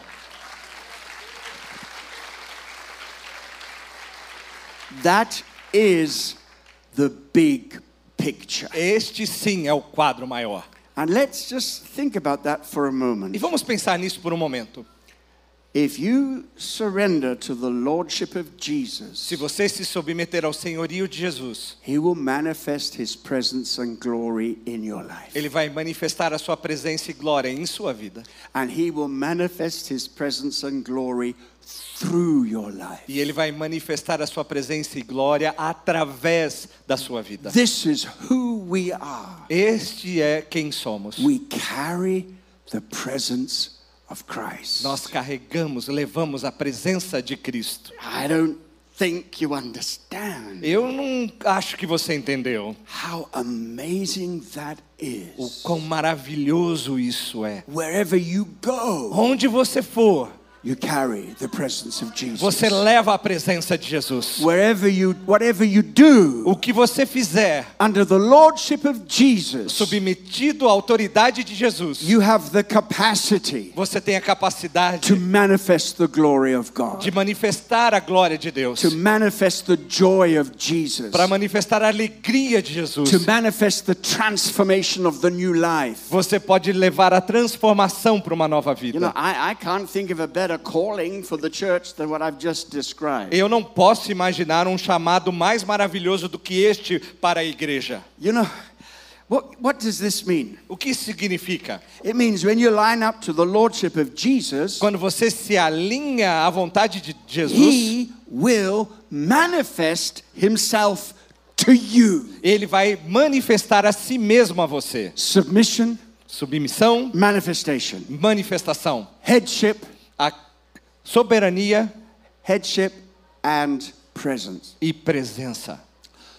[SPEAKER 1] That is the big picture.
[SPEAKER 2] Este sim é o quadro maior.
[SPEAKER 1] And let's just think about that for a
[SPEAKER 2] E
[SPEAKER 1] moment.
[SPEAKER 2] vamos pensar nisso por um momento. Se você se submeter ao senhorio de Jesus,
[SPEAKER 1] he will manifest his presence and glory in your life.
[SPEAKER 2] ele vai manifestar a sua presença e glória em sua vida.
[SPEAKER 1] And he will manifest his presence and glory through your life.
[SPEAKER 2] E ele vai manifestar a sua presença e glória através da sua vida.
[SPEAKER 1] This is who we are.
[SPEAKER 2] Este é quem somos.
[SPEAKER 1] We carry the presence.
[SPEAKER 2] Nós carregamos, levamos a presença de Cristo.
[SPEAKER 1] I don't think you understand
[SPEAKER 2] Eu não acho que você entendeu
[SPEAKER 1] how amazing that
[SPEAKER 2] o
[SPEAKER 1] is.
[SPEAKER 2] quão maravilhoso isso é.
[SPEAKER 1] Wherever you go,
[SPEAKER 2] Onde você for,
[SPEAKER 1] you carry the presence of Jesus.
[SPEAKER 2] você leva a presença de Jesus.
[SPEAKER 1] Wherever you, whatever you do,
[SPEAKER 2] O que você fizer,
[SPEAKER 1] under the lordship of Jesus,
[SPEAKER 2] submetido à autoridade de Jesus,
[SPEAKER 1] you have the capacity
[SPEAKER 2] você tem a capacidade
[SPEAKER 1] to manifest the glory of God,
[SPEAKER 2] de manifestar a glória de Deus,
[SPEAKER 1] to manifest the joy of Jesus,
[SPEAKER 2] para manifestar a alegria de Jesus.
[SPEAKER 1] to manifest the transformation of the new life.
[SPEAKER 2] Você pode levar a transformação para uma nova
[SPEAKER 1] You know,
[SPEAKER 2] vida.
[SPEAKER 1] I, I can't think of a better calling for the church than what I've just described.
[SPEAKER 2] Eu não posso imaginar um chamado mais maravilhoso do que este para a igreja.
[SPEAKER 1] You know, what, what does this mean?
[SPEAKER 2] O que isso significa?
[SPEAKER 1] It means when you line up to the lordship of Jesus,
[SPEAKER 2] Quando você se alinha à vontade de Jesus,
[SPEAKER 1] he will manifest himself to you.
[SPEAKER 2] ele vai manifestar a si mesmo a você.
[SPEAKER 1] Submission,
[SPEAKER 2] Submissão,
[SPEAKER 1] manifestation.
[SPEAKER 2] manifestação,
[SPEAKER 1] Headship,
[SPEAKER 2] a soberania
[SPEAKER 1] headship, and presence.
[SPEAKER 2] e presença.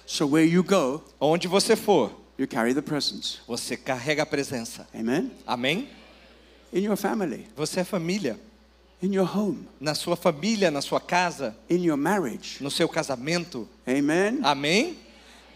[SPEAKER 1] So where you go,
[SPEAKER 2] Onde você for,
[SPEAKER 1] you carry the presence.
[SPEAKER 2] você carrega a presença.
[SPEAKER 1] Amen?
[SPEAKER 2] Amém?
[SPEAKER 1] In your family,
[SPEAKER 2] Você é família.
[SPEAKER 1] in your home,
[SPEAKER 2] Na sua família, na sua casa,
[SPEAKER 1] in your marriage.
[SPEAKER 2] no seu casamento.
[SPEAKER 1] Amen?
[SPEAKER 2] Amém?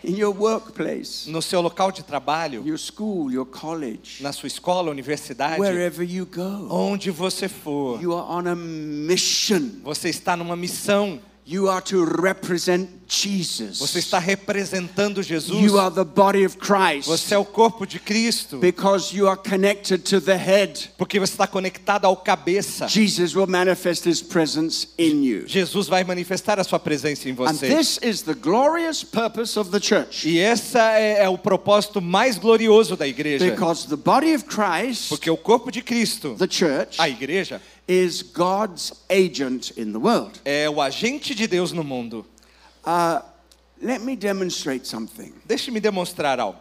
[SPEAKER 1] In your workplace,
[SPEAKER 2] no seu local de trabalho,
[SPEAKER 1] your school, your college,
[SPEAKER 2] na sua escola, universidade,
[SPEAKER 1] wherever you go.
[SPEAKER 2] onde você for,
[SPEAKER 1] You are on a mission.
[SPEAKER 2] você está numa missão.
[SPEAKER 1] You are to represent Jesus.
[SPEAKER 2] Você está representando Jesus.
[SPEAKER 1] You are the body of Christ
[SPEAKER 2] Você é o corpo de Cristo.
[SPEAKER 1] because you are connected to the head.
[SPEAKER 2] Porque você está conectado ao cabeça.
[SPEAKER 1] Jesus will manifest his presence in you.
[SPEAKER 2] Jesus vai manifestar a sua presença em
[SPEAKER 1] And
[SPEAKER 2] você.
[SPEAKER 1] this is the glorious purpose of the church.
[SPEAKER 2] E esse é, é o propósito mais glorioso da igreja.
[SPEAKER 1] Because the body of Christ,
[SPEAKER 2] Porque o corpo de Cristo,
[SPEAKER 1] the church,
[SPEAKER 2] a igreja,
[SPEAKER 1] is God's agent in the world.
[SPEAKER 2] é o agente de Deus no mundo.
[SPEAKER 1] Uh, let me demonstrate something.
[SPEAKER 2] Deixe-me demonstrar algo.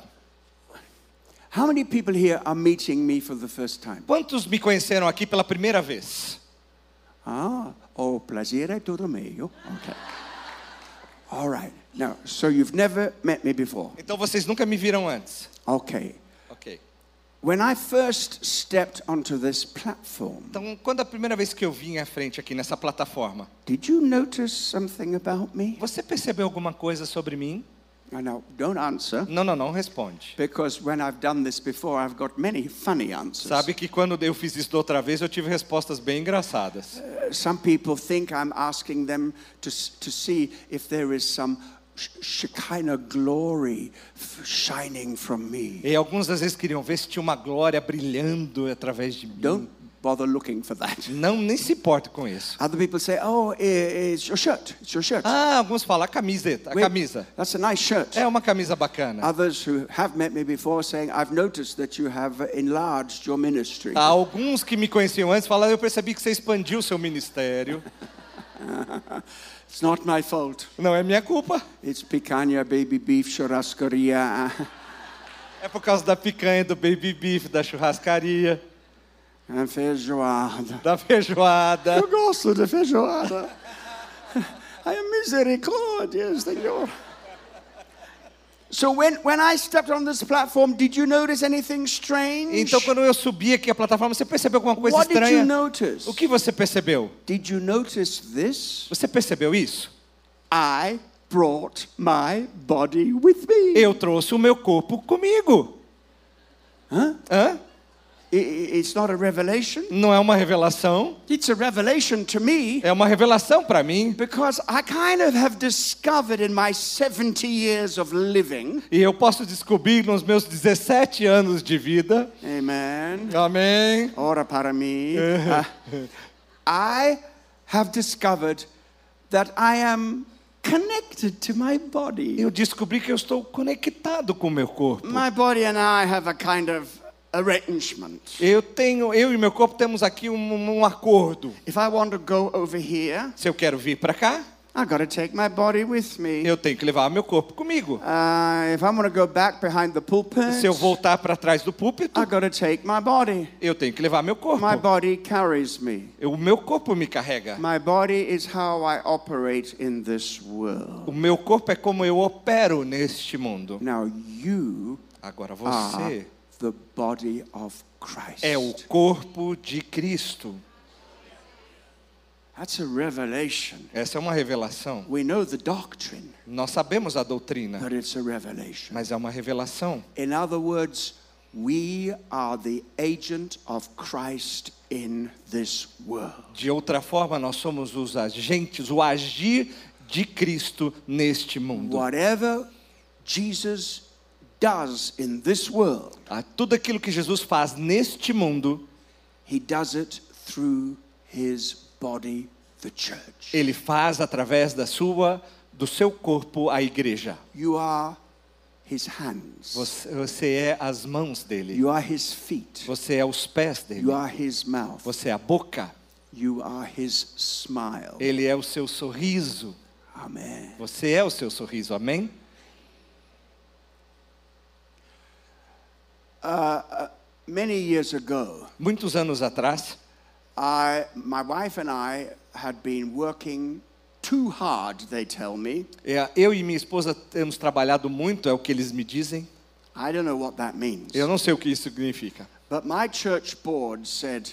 [SPEAKER 1] How many people here are meeting me for the first time?
[SPEAKER 2] Quantos me conheceram aqui pela primeira vez?
[SPEAKER 1] Ah, o prazer é todo meu. Okay. All right. Now, so you've never met me before.
[SPEAKER 2] Então vocês nunca me viram antes.
[SPEAKER 1] Okay.
[SPEAKER 2] Ok.
[SPEAKER 1] When I first stepped onto this platform,
[SPEAKER 2] Então, quando a primeira vez que eu vim à frente aqui nessa plataforma,
[SPEAKER 1] did you notice something about me?
[SPEAKER 2] você percebeu alguma coisa sobre mim?
[SPEAKER 1] I know, don't answer.
[SPEAKER 2] Não, não, não responde.
[SPEAKER 1] Because when I've done this before, I've got many funny answers.
[SPEAKER 2] Sabe que quando eu fiz isso da outra vez, eu tive respostas bem engraçadas.
[SPEAKER 1] Uh, Some people think I'm asking them to, to see if there is some Shekinah glory shining from me.
[SPEAKER 2] E alguns às vezes queriam ver se tinha uma glória brilhando através de mim.
[SPEAKER 1] Don't bother looking for that.
[SPEAKER 2] Não, nem se importa com isso.
[SPEAKER 1] Other people say, oh, it's your shirt. It's your shirt.
[SPEAKER 2] Ah, alguns falam a camiseta, a
[SPEAKER 1] Wait,
[SPEAKER 2] camisa.
[SPEAKER 1] That's a nice shirt.
[SPEAKER 2] É uma camisa bacana.
[SPEAKER 1] Others who have met me before saying, I've noticed that you have enlarged your ministry.
[SPEAKER 2] Há alguns que me conheciam antes falaram, eu percebi que você expandiu o seu ministério.
[SPEAKER 1] It's not my fault.
[SPEAKER 2] Não é minha culpa.
[SPEAKER 1] It's picanha, baby beef, churrascaria,
[SPEAKER 2] É por causa da picanha, do baby beef, da churrascaria,
[SPEAKER 1] and feijoada.
[SPEAKER 2] da feijoada.
[SPEAKER 1] Eu gosto de feijoada. Ai, misericórdia, Senhor. So when, when I stepped on this platform, did you notice anything strange?
[SPEAKER 2] Então, quando eu subi aqui a plataforma, você percebeu alguma coisa
[SPEAKER 1] What did you
[SPEAKER 2] estranha?
[SPEAKER 1] notice?
[SPEAKER 2] O que você percebeu?
[SPEAKER 1] Did you notice this?
[SPEAKER 2] Você percebeu isso?
[SPEAKER 1] I brought my body with me.
[SPEAKER 2] Eu trouxe o meu corpo comigo.
[SPEAKER 1] Huh?
[SPEAKER 2] Hã?
[SPEAKER 1] It's not a revelation.
[SPEAKER 2] Não é uma revelação,
[SPEAKER 1] It's a revelation to me
[SPEAKER 2] é uma revelação para mim.
[SPEAKER 1] because I kind of have discovered in my 70 years of living,
[SPEAKER 2] E eu posso descobrir nos meus 17 anos de vida.
[SPEAKER 1] amen.
[SPEAKER 2] Amém.
[SPEAKER 1] Ora para mim. Uh, I have discovered that I am connected to my body.
[SPEAKER 2] Eu descobri que eu estou conectado com o meu corpo.
[SPEAKER 1] My body and I have a kind of.
[SPEAKER 2] Eu tenho, eu e meu corpo temos aqui um, um acordo.
[SPEAKER 1] If I want to go over here,
[SPEAKER 2] Se eu quero vir para cá,
[SPEAKER 1] I got to take my body with me.
[SPEAKER 2] eu tenho que levar meu corpo comigo.
[SPEAKER 1] Uh, if I want to go back behind the pulpit,
[SPEAKER 2] Se eu voltar para trás do púlpito,
[SPEAKER 1] I got to take my body.
[SPEAKER 2] eu tenho que levar meu corpo.
[SPEAKER 1] My body carries me.
[SPEAKER 2] O meu corpo me carrega.
[SPEAKER 1] My body is how I operate in this world.
[SPEAKER 2] O meu corpo é como eu opero neste mundo.
[SPEAKER 1] Now you
[SPEAKER 2] Agora você
[SPEAKER 1] the body of Christ.
[SPEAKER 2] é o corpo de Cristo.
[SPEAKER 1] That's a revelation.
[SPEAKER 2] Essa é uma revelação.
[SPEAKER 1] We know the doctrine,
[SPEAKER 2] Nós sabemos a doutrina,
[SPEAKER 1] but it's a revelation.
[SPEAKER 2] mas é uma revelação.
[SPEAKER 1] In other words, we are the agent of Christ in this world.
[SPEAKER 2] De outra forma, nós somos os agentes, o agir de Cristo neste mundo.
[SPEAKER 1] Whatever Jesus does in this world,
[SPEAKER 2] Ah, Tudo aquilo que Jesus faz neste mundo,
[SPEAKER 1] he does it through his body, the church.
[SPEAKER 2] ele faz através da sua, do seu corpo, a igreja.
[SPEAKER 1] You are his hands.
[SPEAKER 2] Você, você é as mãos dele.
[SPEAKER 1] You are his feet.
[SPEAKER 2] Você é os pés dele.
[SPEAKER 1] You are his mouth.
[SPEAKER 2] Você é a boca.
[SPEAKER 1] You are his smile.
[SPEAKER 2] Ele é o seu sorriso.
[SPEAKER 1] Amen.
[SPEAKER 2] Você é o seu sorriso. Amém?
[SPEAKER 1] Many years ago,
[SPEAKER 2] Muitos anos atrás,
[SPEAKER 1] I, my wife and I had been working too hard, they tell me.
[SPEAKER 2] é, eu e minha esposa temos trabalhado muito, é o que eles me dizem.
[SPEAKER 1] I don't know what that means.
[SPEAKER 2] Eu não sei o que isso significa.
[SPEAKER 1] But my church board said,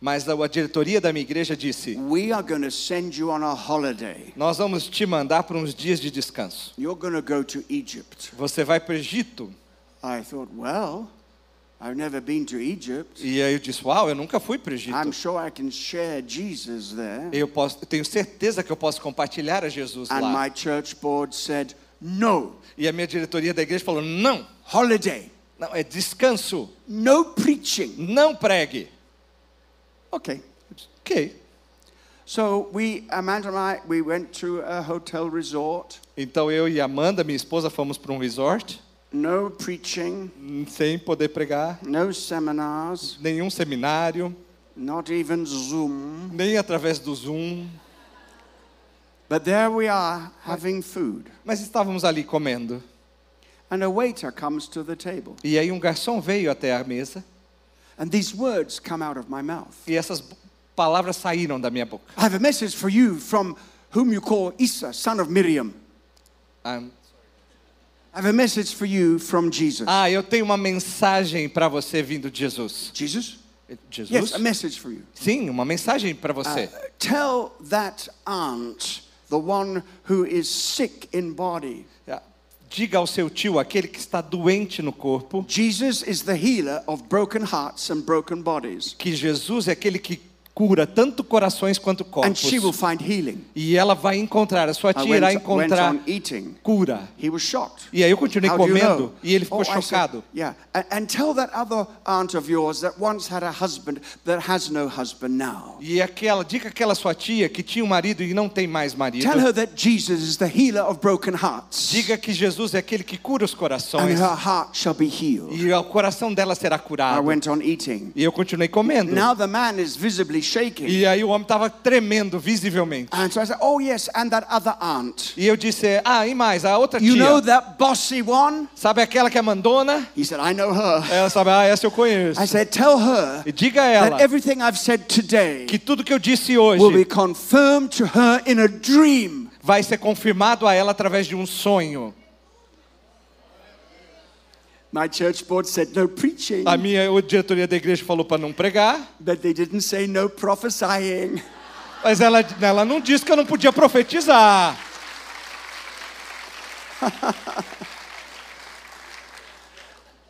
[SPEAKER 2] Mas a diretoria da minha igreja disse:
[SPEAKER 1] We are going to send you on a holiday.
[SPEAKER 2] Nós vamos te mandar para uns dias de descanso.
[SPEAKER 1] You're going to go to Egypt.
[SPEAKER 2] Você vai para o Egito.
[SPEAKER 1] I thought, well, I've never been to Egypt.
[SPEAKER 2] E aí eu disse: Uau, eu nunca fui para o Egito.
[SPEAKER 1] I'm sure I can share Jesus there.
[SPEAKER 2] Eu, posso, eu tenho certeza que eu posso compartilhar a Jesus
[SPEAKER 1] And
[SPEAKER 2] lá.
[SPEAKER 1] my church board said, no,
[SPEAKER 2] E a minha diretoria da igreja falou: Não,
[SPEAKER 1] holiday,
[SPEAKER 2] não, é descanso.
[SPEAKER 1] no preaching.
[SPEAKER 2] Não pregue.
[SPEAKER 1] Okay.
[SPEAKER 2] Ok.
[SPEAKER 1] So we, Amanda and I, we went to a hotel resort.
[SPEAKER 2] Então eu e Amanda, minha esposa, fomos para um resort,
[SPEAKER 1] No preaching,
[SPEAKER 2] sem poder pregar,
[SPEAKER 1] no seminars,
[SPEAKER 2] nenhum seminário,
[SPEAKER 1] not even Zoom.
[SPEAKER 2] nem através do Zoom.
[SPEAKER 1] But there we are having food.
[SPEAKER 2] Mas estávamos ali comendo.
[SPEAKER 1] And a waiter comes to the table.
[SPEAKER 2] E aí um garçom veio até a mesa
[SPEAKER 1] And these words come out of my mouth.
[SPEAKER 2] e essas palavras saíram da minha boca.
[SPEAKER 1] I have a message for you from whom you call Isa, son of Miriam.
[SPEAKER 2] Ah,
[SPEAKER 1] I have a message for you from Jesus.
[SPEAKER 2] Ah, eu tenho uma mensagem para você vindo de Jesus.
[SPEAKER 1] Jesus?
[SPEAKER 2] Jesus?
[SPEAKER 1] Yes, a message for you.
[SPEAKER 2] Sim, uma mensagem para
[SPEAKER 1] Uh,
[SPEAKER 2] você.
[SPEAKER 1] tell that aunt, the one who is sick in body,
[SPEAKER 2] Ah, Diga ao seu tio, aquele que está doente no corpo,
[SPEAKER 1] Jesus is the healer of broken hearts and broken bodies.
[SPEAKER 2] que Jesus é aquele que cura tanto corações quanto
[SPEAKER 1] And she will
[SPEAKER 2] corpos.
[SPEAKER 1] find healing.
[SPEAKER 2] E ela vai encontrar, a sua tia irá encontrar cura.
[SPEAKER 1] He was shocked.
[SPEAKER 2] E aí eu continuei comendo e ele ficou chocado.
[SPEAKER 1] yeah, and, and tell that other aunt of yours that once had a husband that has no husband now.
[SPEAKER 2] E aquela, diga aquela sua tia que tinha um marido e não tem mais marido.
[SPEAKER 1] Tell her that Jesus is the healer of broken hearts,
[SPEAKER 2] Diga que Jesus é aquele que cura os
[SPEAKER 1] and
[SPEAKER 2] corações
[SPEAKER 1] her heart shall be healed.
[SPEAKER 2] e o coração dela será curado. E eu continuei comendo.
[SPEAKER 1] Now the man is visibly shaking.
[SPEAKER 2] E aí o homem estava tremendo visivelmente.
[SPEAKER 1] And so I said, Oh, yes, and that other aunt.
[SPEAKER 2] E eu disse: Ah, e mais, a outra
[SPEAKER 1] You know
[SPEAKER 2] tia.
[SPEAKER 1] that bossy one?
[SPEAKER 2] Sabe aquela que é mandona?
[SPEAKER 1] He said, I know her.
[SPEAKER 2] Ela sabe, ah, essa eu conheço.
[SPEAKER 1] I said, Tell her
[SPEAKER 2] E diga a
[SPEAKER 1] that
[SPEAKER 2] ela
[SPEAKER 1] everything I've said today
[SPEAKER 2] que tudo que eu disse
[SPEAKER 1] will be
[SPEAKER 2] hoje
[SPEAKER 1] confirmed to her in a dream.
[SPEAKER 2] vai ser confirmado a ela através de um sonho.
[SPEAKER 1] My church board said no preaching,
[SPEAKER 2] A minha diretoria da igreja falou para não pregar,
[SPEAKER 1] but they didn't say no prophesying.
[SPEAKER 2] mas ela, ela não disse que eu não podia profetizar.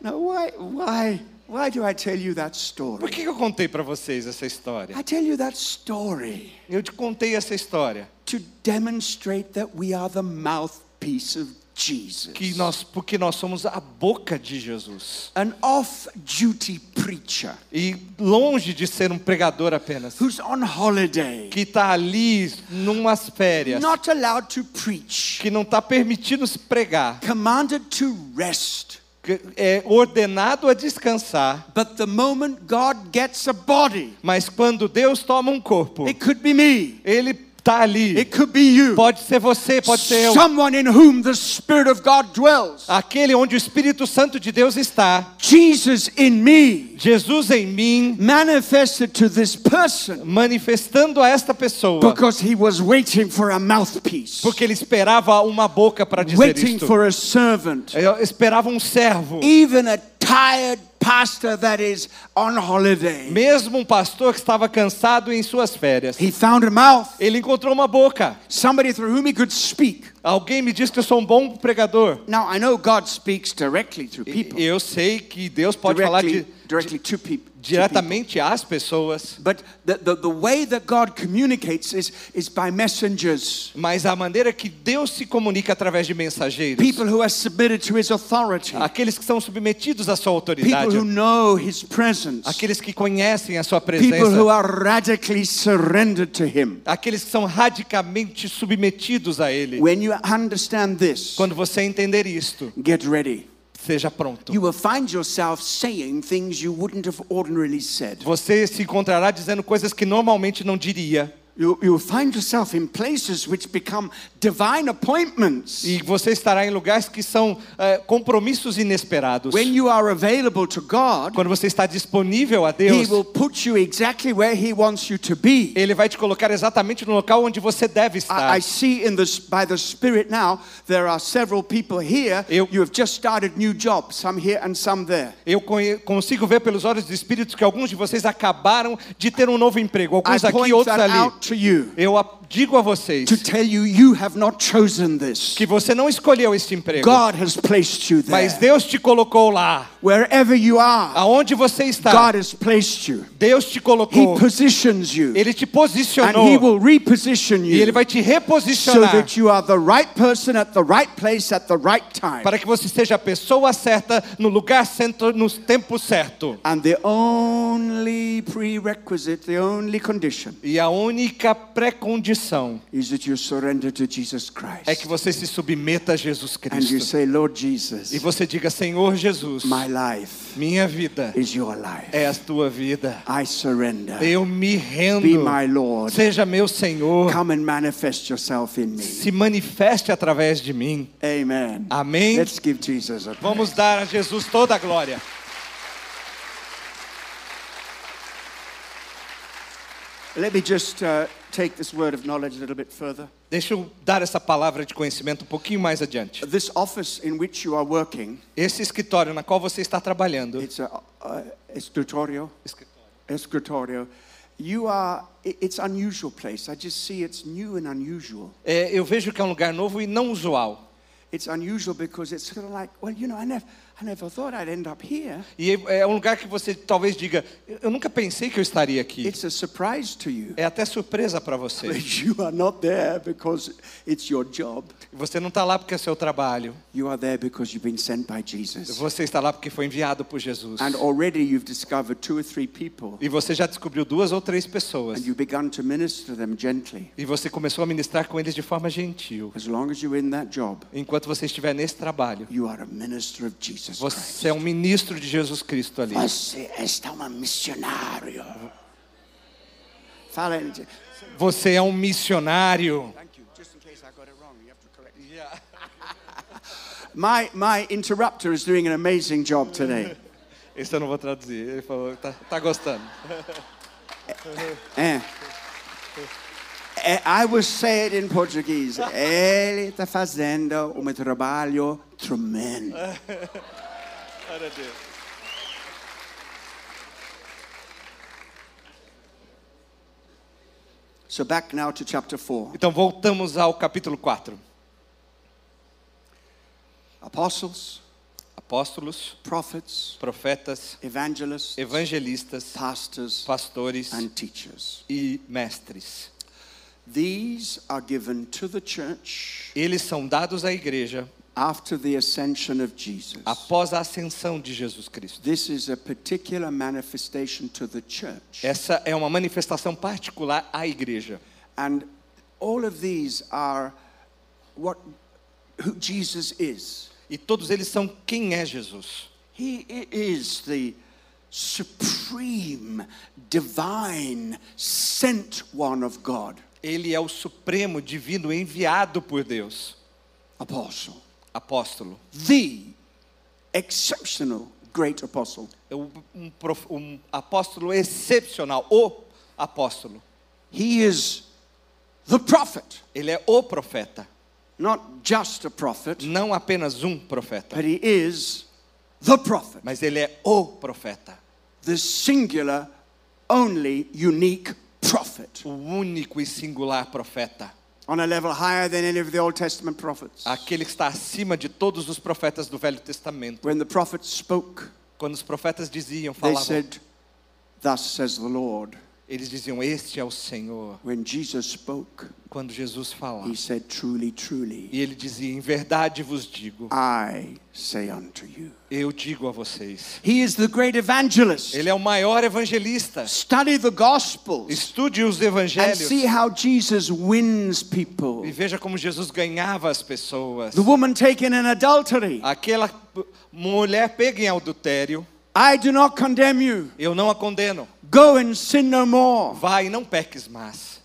[SPEAKER 1] Now, why, why, why do I tell you that
[SPEAKER 2] Por
[SPEAKER 1] story?
[SPEAKER 2] que que eu contei para vocês essa história?
[SPEAKER 1] I tell you that story
[SPEAKER 2] Eu te contei essa história
[SPEAKER 1] to demonstrate that we are the mouthpiece of Jesus.
[SPEAKER 2] que nós, porque nós somos a boca de Jesus.
[SPEAKER 1] An off duty preacher.
[SPEAKER 2] E longe de ser um pregador apenas,
[SPEAKER 1] who's on holiday,
[SPEAKER 2] que está ali numas férias,
[SPEAKER 1] not allowed to preach,
[SPEAKER 2] que não está permitido se pregar,
[SPEAKER 1] commanded to rest.
[SPEAKER 2] é ordenado a descansar,
[SPEAKER 1] But the moment God gets a body,
[SPEAKER 2] mas quando Deus toma um corpo,
[SPEAKER 1] it could be me,
[SPEAKER 2] Ele está ali.
[SPEAKER 1] it could be you,
[SPEAKER 2] Pode ser você, pode ser eu.
[SPEAKER 1] someone in whom the Spirit of God dwells.
[SPEAKER 2] Aquele onde o Espírito Santo de Deus está.
[SPEAKER 1] Jesus in me,
[SPEAKER 2] Jesus em mim,
[SPEAKER 1] manifested to this person
[SPEAKER 2] manifestando a esta pessoa.
[SPEAKER 1] because he was waiting for a mouthpiece,
[SPEAKER 2] Porque ele esperava uma boca para dizer
[SPEAKER 1] waiting
[SPEAKER 2] isto.
[SPEAKER 1] for a servant,
[SPEAKER 2] Eu esperava um servo.
[SPEAKER 1] even a tired pastor that is on holiday.
[SPEAKER 2] Mesmo um pastor que estava cansado em suas férias.
[SPEAKER 1] He found a mouth,
[SPEAKER 2] Ele encontrou uma boca.
[SPEAKER 1] somebody through whom he could speak.
[SPEAKER 2] Alguém me disse que eu sou um bom pregador.
[SPEAKER 1] Now, I know God speaks directly through people,
[SPEAKER 2] Eu sei que Deus pode falar
[SPEAKER 1] directly,
[SPEAKER 2] de,
[SPEAKER 1] directly to people. People.
[SPEAKER 2] diretamente às pessoas.
[SPEAKER 1] But the, the, the way that God communicates is, is by messengers,
[SPEAKER 2] Mas a maneira que Deus se comunica através de mensageiros.
[SPEAKER 1] people who are submitted to his authority,
[SPEAKER 2] Aqueles que são submetidos à sua
[SPEAKER 1] people
[SPEAKER 2] autoridade.
[SPEAKER 1] who know his presence,
[SPEAKER 2] Aqueles que conhecem a sua
[SPEAKER 1] people who
[SPEAKER 2] presença.
[SPEAKER 1] are radically surrendered to him.
[SPEAKER 2] Aqueles que são radicalmente submetidos a Ele.
[SPEAKER 1] When you understand this,
[SPEAKER 2] Quando você entender isto,
[SPEAKER 1] get ready.
[SPEAKER 2] Seja pronto.
[SPEAKER 1] You will find yourself saying things you wouldn't have ordinarily said.
[SPEAKER 2] Você se encontrará dizendo coisas que normalmente não diria.
[SPEAKER 1] You, you'll find yourself in places which become divine appointments.
[SPEAKER 2] E você estará em lugares que são eh, compromissos inesperados.
[SPEAKER 1] When you are available to God,
[SPEAKER 2] Quando você está disponível a
[SPEAKER 1] He
[SPEAKER 2] Deus,
[SPEAKER 1] will put you exactly where He wants you to be.
[SPEAKER 2] Ele vai te colocar exatamente no local onde você deve estar.
[SPEAKER 1] I, I see in this by the Spirit now there are several people here.
[SPEAKER 2] Eu-
[SPEAKER 1] you have just started new jobs, some here and some there.
[SPEAKER 2] Eu consigo ver pelos olhos do Espírito que alguns de vocês acabaram de ter um novo emprego,
[SPEAKER 1] I
[SPEAKER 2] alguns aqui,
[SPEAKER 1] point
[SPEAKER 2] outros ali.
[SPEAKER 1] Out to you.
[SPEAKER 2] Eu a- digo a vocês
[SPEAKER 1] to tell you you have not chosen this.
[SPEAKER 2] que você não escolheu este emprego,
[SPEAKER 1] God has placed you
[SPEAKER 2] mas
[SPEAKER 1] there.
[SPEAKER 2] Deus te colocou lá.
[SPEAKER 1] Wherever you are,
[SPEAKER 2] Aonde você está,
[SPEAKER 1] God has placed you.
[SPEAKER 2] Deus te
[SPEAKER 1] He
[SPEAKER 2] colocou.
[SPEAKER 1] positions you.
[SPEAKER 2] Ele te
[SPEAKER 1] And He
[SPEAKER 2] posicionou
[SPEAKER 1] will reposition
[SPEAKER 2] e Ele
[SPEAKER 1] you
[SPEAKER 2] vai te
[SPEAKER 1] so
[SPEAKER 2] reposicionar
[SPEAKER 1] that you are the right person at the right place at the right time.
[SPEAKER 2] para que você seja a pessoa certa no lugar certo, no tempo certo.
[SPEAKER 1] And the only prerequisite, the only condition
[SPEAKER 2] E a única pré-condição
[SPEAKER 1] is that you surrender to Jesus
[SPEAKER 2] é que
[SPEAKER 1] Christ.
[SPEAKER 2] você se submeta a Jesus
[SPEAKER 1] And you
[SPEAKER 2] Cristo.
[SPEAKER 1] say, Lord Jesus,
[SPEAKER 2] E você diga, Senhor Jesus,
[SPEAKER 1] my life
[SPEAKER 2] minha vida
[SPEAKER 1] is your life.
[SPEAKER 2] é a tua vida.
[SPEAKER 1] I surrender.
[SPEAKER 2] Eu me rendo.
[SPEAKER 1] Be my Lord.
[SPEAKER 2] Seja meu Senhor.
[SPEAKER 1] Come and manifest yourself in me.
[SPEAKER 2] Se manifeste através de mim.
[SPEAKER 1] Amen.
[SPEAKER 2] Amém.
[SPEAKER 1] Let's give Jesus a
[SPEAKER 2] Vamos dar a Jesus toda a glória.
[SPEAKER 1] Let me just uh, take this word of knowledge a little bit further.
[SPEAKER 2] Deixa eu dar essa palavra de conhecimento um pouquinho mais adiante.
[SPEAKER 1] This office in which you are working,
[SPEAKER 2] Esse escritório na qual você está trabalhando,
[SPEAKER 1] it's a, uh, escritorio, escritorio. You are, it's unusual place. I just see it's new and unusual.
[SPEAKER 2] é, eu vejo que é um lugar novo e não usual.
[SPEAKER 1] It's unusual because it's sort of like, well, you know, I never, I never thought I'd end up here.
[SPEAKER 2] E é um lugar que você talvez diga, eu nunca pensei que eu estaria aqui.
[SPEAKER 1] It's a surprise to you.
[SPEAKER 2] É até surpresa para você.
[SPEAKER 1] But you are not there because it's your job.
[SPEAKER 2] Você não está lá porque é seu trabalho.
[SPEAKER 1] You are there because you've been sent by Jesus.
[SPEAKER 2] Você está lá porque foi enviado por Jesus.
[SPEAKER 1] And already you've discovered two or three people
[SPEAKER 2] E você já descobriu duas ou três pessoas.
[SPEAKER 1] and you've begun to minister to them gently.
[SPEAKER 2] E você começou a ministrar com eles de forma gentil.
[SPEAKER 1] As long as you're in that job,
[SPEAKER 2] Enquanto você estiver nesse trabalho,
[SPEAKER 1] you are a minister of Jesus Christ.
[SPEAKER 2] você é um ministro de Jesus Cristo ali.
[SPEAKER 1] Você está um missionário. Fala.
[SPEAKER 2] Você é um missionário.
[SPEAKER 1] My, my interrupter is doing an amazing job today.
[SPEAKER 2] Esse eu não vou traduzir. Ele falou tá, tá gostando.
[SPEAKER 1] É. É, I will say it in Portuguese. Ele está fazendo um trabalho tremendo.
[SPEAKER 2] Glória a Deus.
[SPEAKER 1] So back now to chapter 4.
[SPEAKER 2] Então voltamos ao capítulo 4.
[SPEAKER 1] Apostles,
[SPEAKER 2] Apóstolos,
[SPEAKER 1] prophets,
[SPEAKER 2] profetas,
[SPEAKER 1] evangelists,
[SPEAKER 2] evangelistas,
[SPEAKER 1] pastors,
[SPEAKER 2] pastores
[SPEAKER 1] and teachers.
[SPEAKER 2] e mestres.
[SPEAKER 1] These are given to the church
[SPEAKER 2] Eles são dados à igreja
[SPEAKER 1] after the ascension of Jesus.
[SPEAKER 2] após a ascensão de Jesus Cristo.
[SPEAKER 1] This is a particular manifestation to the church.
[SPEAKER 2] Essa é uma manifestação particular à igreja.
[SPEAKER 1] And all of these are what who Jesus is.
[SPEAKER 2] E todos eles são quem é Jesus.
[SPEAKER 1] He is the supreme, divine, sent one of God.
[SPEAKER 2] Ele é o supremo divino enviado por Deus.
[SPEAKER 1] Apostle.
[SPEAKER 2] Apóstolo.
[SPEAKER 1] The exceptional great apostle.
[SPEAKER 2] É um, um um apóstolo excepcional. O apóstolo.
[SPEAKER 1] He is the prophet,
[SPEAKER 2] Ele é o profeta.
[SPEAKER 1] not just a prophet,
[SPEAKER 2] Não apenas um profeta.
[SPEAKER 1] but he is the prophet,
[SPEAKER 2] Mas ele é o profeta.
[SPEAKER 1] the singular, only unique prophet,
[SPEAKER 2] O único e singular profeta.
[SPEAKER 1] On a level higher than any of the Old Testament prophets.
[SPEAKER 2] Aquele que está acima de todos os profetas do Velho Testamento.
[SPEAKER 1] When the prophets spoke,
[SPEAKER 2] Quando os profetas diziam,
[SPEAKER 1] they
[SPEAKER 2] falavam,
[SPEAKER 1] said, Thus says the Lord.
[SPEAKER 2] Eles diziam: Este é o Senhor.
[SPEAKER 1] When Jesus spoke,
[SPEAKER 2] Quando Jesus falava.
[SPEAKER 1] he said, Truly, truly,
[SPEAKER 2] E ele dizia: Em verdade vos digo,
[SPEAKER 1] I say unto you.
[SPEAKER 2] eu digo a vocês.
[SPEAKER 1] He is the great evangelist.
[SPEAKER 2] Ele é o maior evangelista.
[SPEAKER 1] Study the Gospels
[SPEAKER 2] Estude os
[SPEAKER 1] and
[SPEAKER 2] evangelhos
[SPEAKER 1] see how Jesus wins people.
[SPEAKER 2] e veja como Jesus ganhava as pessoas.
[SPEAKER 1] The woman taken in adultery.
[SPEAKER 2] Aquela mulher pega em adultério,
[SPEAKER 1] I do not condemn you.
[SPEAKER 2] eu não a condeno.
[SPEAKER 1] Go and sin no more.
[SPEAKER 2] Vai e não peques mais.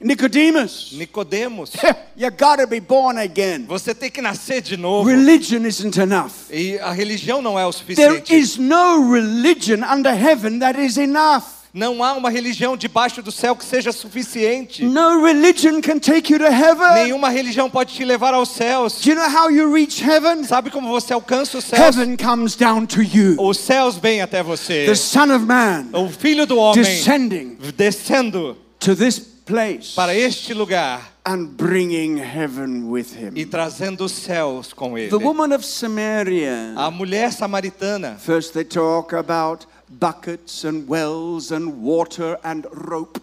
[SPEAKER 1] Nicodemus,
[SPEAKER 2] Nicodemos,
[SPEAKER 1] you gotta be born again.
[SPEAKER 2] você tem que nascer de novo.
[SPEAKER 1] Religion isn't enough.
[SPEAKER 2] E a religião não é o
[SPEAKER 1] There
[SPEAKER 2] suficiente.
[SPEAKER 1] is no religion under heaven that is enough.
[SPEAKER 2] Não há uma religião debaixo do céu que seja suficiente.
[SPEAKER 1] No religion can take you to heaven.
[SPEAKER 2] Nenhuma religião pode te levar aos céus.
[SPEAKER 1] Do you know how you reach heaven?
[SPEAKER 2] Sabe como você alcança os céus?
[SPEAKER 1] Heaven comes down to you.
[SPEAKER 2] Os céus vêm até você.
[SPEAKER 1] The Son of Man
[SPEAKER 2] O filho do homem
[SPEAKER 1] descending
[SPEAKER 2] descendo
[SPEAKER 1] to this place
[SPEAKER 2] para este lugar
[SPEAKER 1] and bringing heaven with him.
[SPEAKER 2] e trazendo os céus com ele.
[SPEAKER 1] The woman of Samaria.
[SPEAKER 2] A mulher samaritana.
[SPEAKER 1] First, they talk about buckets and wells and water and rope.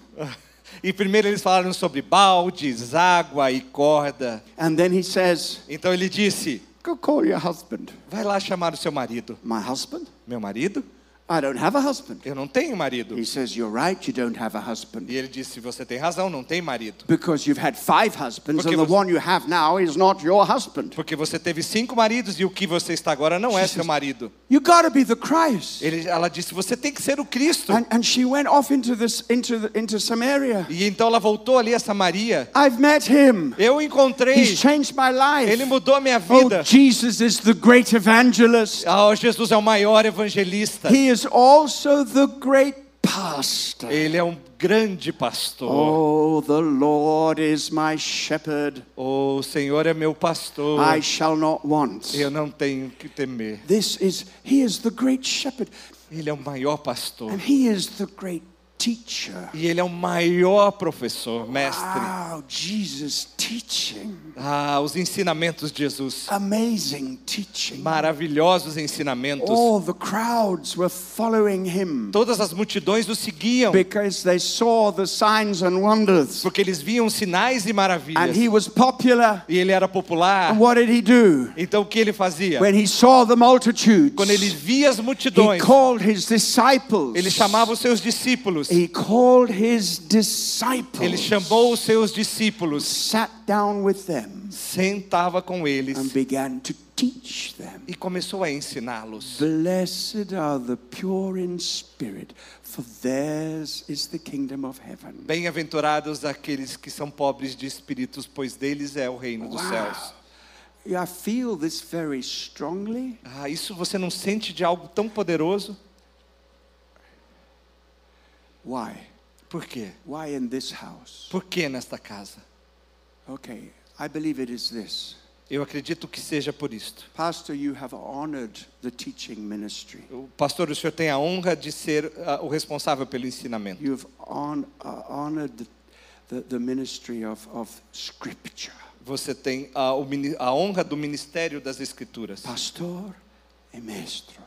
[SPEAKER 2] E primeiro eles falaram sobre baldes, água e corda.
[SPEAKER 1] And then he says,
[SPEAKER 2] Então ele disse:
[SPEAKER 1] Go call your husband.
[SPEAKER 2] Vai lá chamar o seu marido.
[SPEAKER 1] My husband?
[SPEAKER 2] Meu marido?
[SPEAKER 1] I don't have a husband.
[SPEAKER 2] Eu não tenho marido.
[SPEAKER 1] He says, You're right, you don't have a husband.
[SPEAKER 2] E ele disse: Você tem razão, não tem marido.
[SPEAKER 1] Because you've had five husbands,
[SPEAKER 2] Porque
[SPEAKER 1] and the
[SPEAKER 2] você-
[SPEAKER 1] one you have now is not your husband.
[SPEAKER 2] Porque você teve cinco maridos e o que você está agora não é seu marido.
[SPEAKER 1] You gotta be the Christ.
[SPEAKER 2] Ele, ela disse: Você tem que ser o Cristo.
[SPEAKER 1] And, and she went off into this into the, into Samaria.
[SPEAKER 2] E então ela voltou ali a Samaria.
[SPEAKER 1] I've met him.
[SPEAKER 2] Eu encontrei.
[SPEAKER 1] He's changed my life.
[SPEAKER 2] Ele mudou a minha
[SPEAKER 1] Oh,
[SPEAKER 2] vida.
[SPEAKER 1] Jesus is the great evangelist.
[SPEAKER 2] Ah, Jesus é o maior evangelista.
[SPEAKER 1] He is also the great pastor.
[SPEAKER 2] Ele é um grande pastor.
[SPEAKER 1] Oh, the Lord is my shepherd.
[SPEAKER 2] O Senhor é meu pastor.
[SPEAKER 1] I shall not want.
[SPEAKER 2] Eu não tenho que temer.
[SPEAKER 1] This is, he is the great shepherd.
[SPEAKER 2] Ele é o maior pastor.
[SPEAKER 1] And he is the great teacher.
[SPEAKER 2] E ele é o maior professor, mestre.
[SPEAKER 1] Wow, Jesus teaching.
[SPEAKER 2] Ah, os ensinamentos de Jesus.
[SPEAKER 1] Amazing teaching.
[SPEAKER 2] Maravilhosos ensinamentos.
[SPEAKER 1] All the crowds were following him
[SPEAKER 2] Todas as multidões o seguiam.
[SPEAKER 1] because they saw the signs and wonders.
[SPEAKER 2] Porque eles viam sinais e
[SPEAKER 1] And
[SPEAKER 2] maravilhas.
[SPEAKER 1] he was popular.
[SPEAKER 2] E ele era popular.
[SPEAKER 1] And what did he do?
[SPEAKER 2] Então o que ele fazia?
[SPEAKER 1] When he saw the multitudes,
[SPEAKER 2] Quando ele via as
[SPEAKER 1] he
[SPEAKER 2] multidões,
[SPEAKER 1] called his disciples.
[SPEAKER 2] ele chamava os seus discípulos.
[SPEAKER 1] He called his disciples.
[SPEAKER 2] Ele chamou os seus discípulos,
[SPEAKER 1] sat down with them
[SPEAKER 2] sentava com eles
[SPEAKER 1] and began to teach them.
[SPEAKER 2] e começou a ensiná-los.
[SPEAKER 1] Blessed are the pure in spirit, for theirs is the kingdom of heaven.
[SPEAKER 2] Bem-aventurados aqueles que são pobres de espíritos, pois deles é o reino dos
[SPEAKER 1] Wow.
[SPEAKER 2] céus.
[SPEAKER 1] I feel this very strongly.
[SPEAKER 2] Ah, isso você não sente de algo tão poderoso?
[SPEAKER 1] Why?
[SPEAKER 2] Por quê?
[SPEAKER 1] Why in this house?
[SPEAKER 2] Por que nesta casa?
[SPEAKER 1] Okay, I believe it is this.
[SPEAKER 2] Eu acredito que seja por isto.
[SPEAKER 1] Pastor, you have honored the teaching ministry.
[SPEAKER 2] O pastor, o senhor tem a honra de ser ah, o responsável pelo ensinamento.
[SPEAKER 1] You've hon- uh, honored the, the, the ministry of, of scripture.
[SPEAKER 2] Você tem a, a honra do ministério das escrituras.
[SPEAKER 1] Pastor e maestro.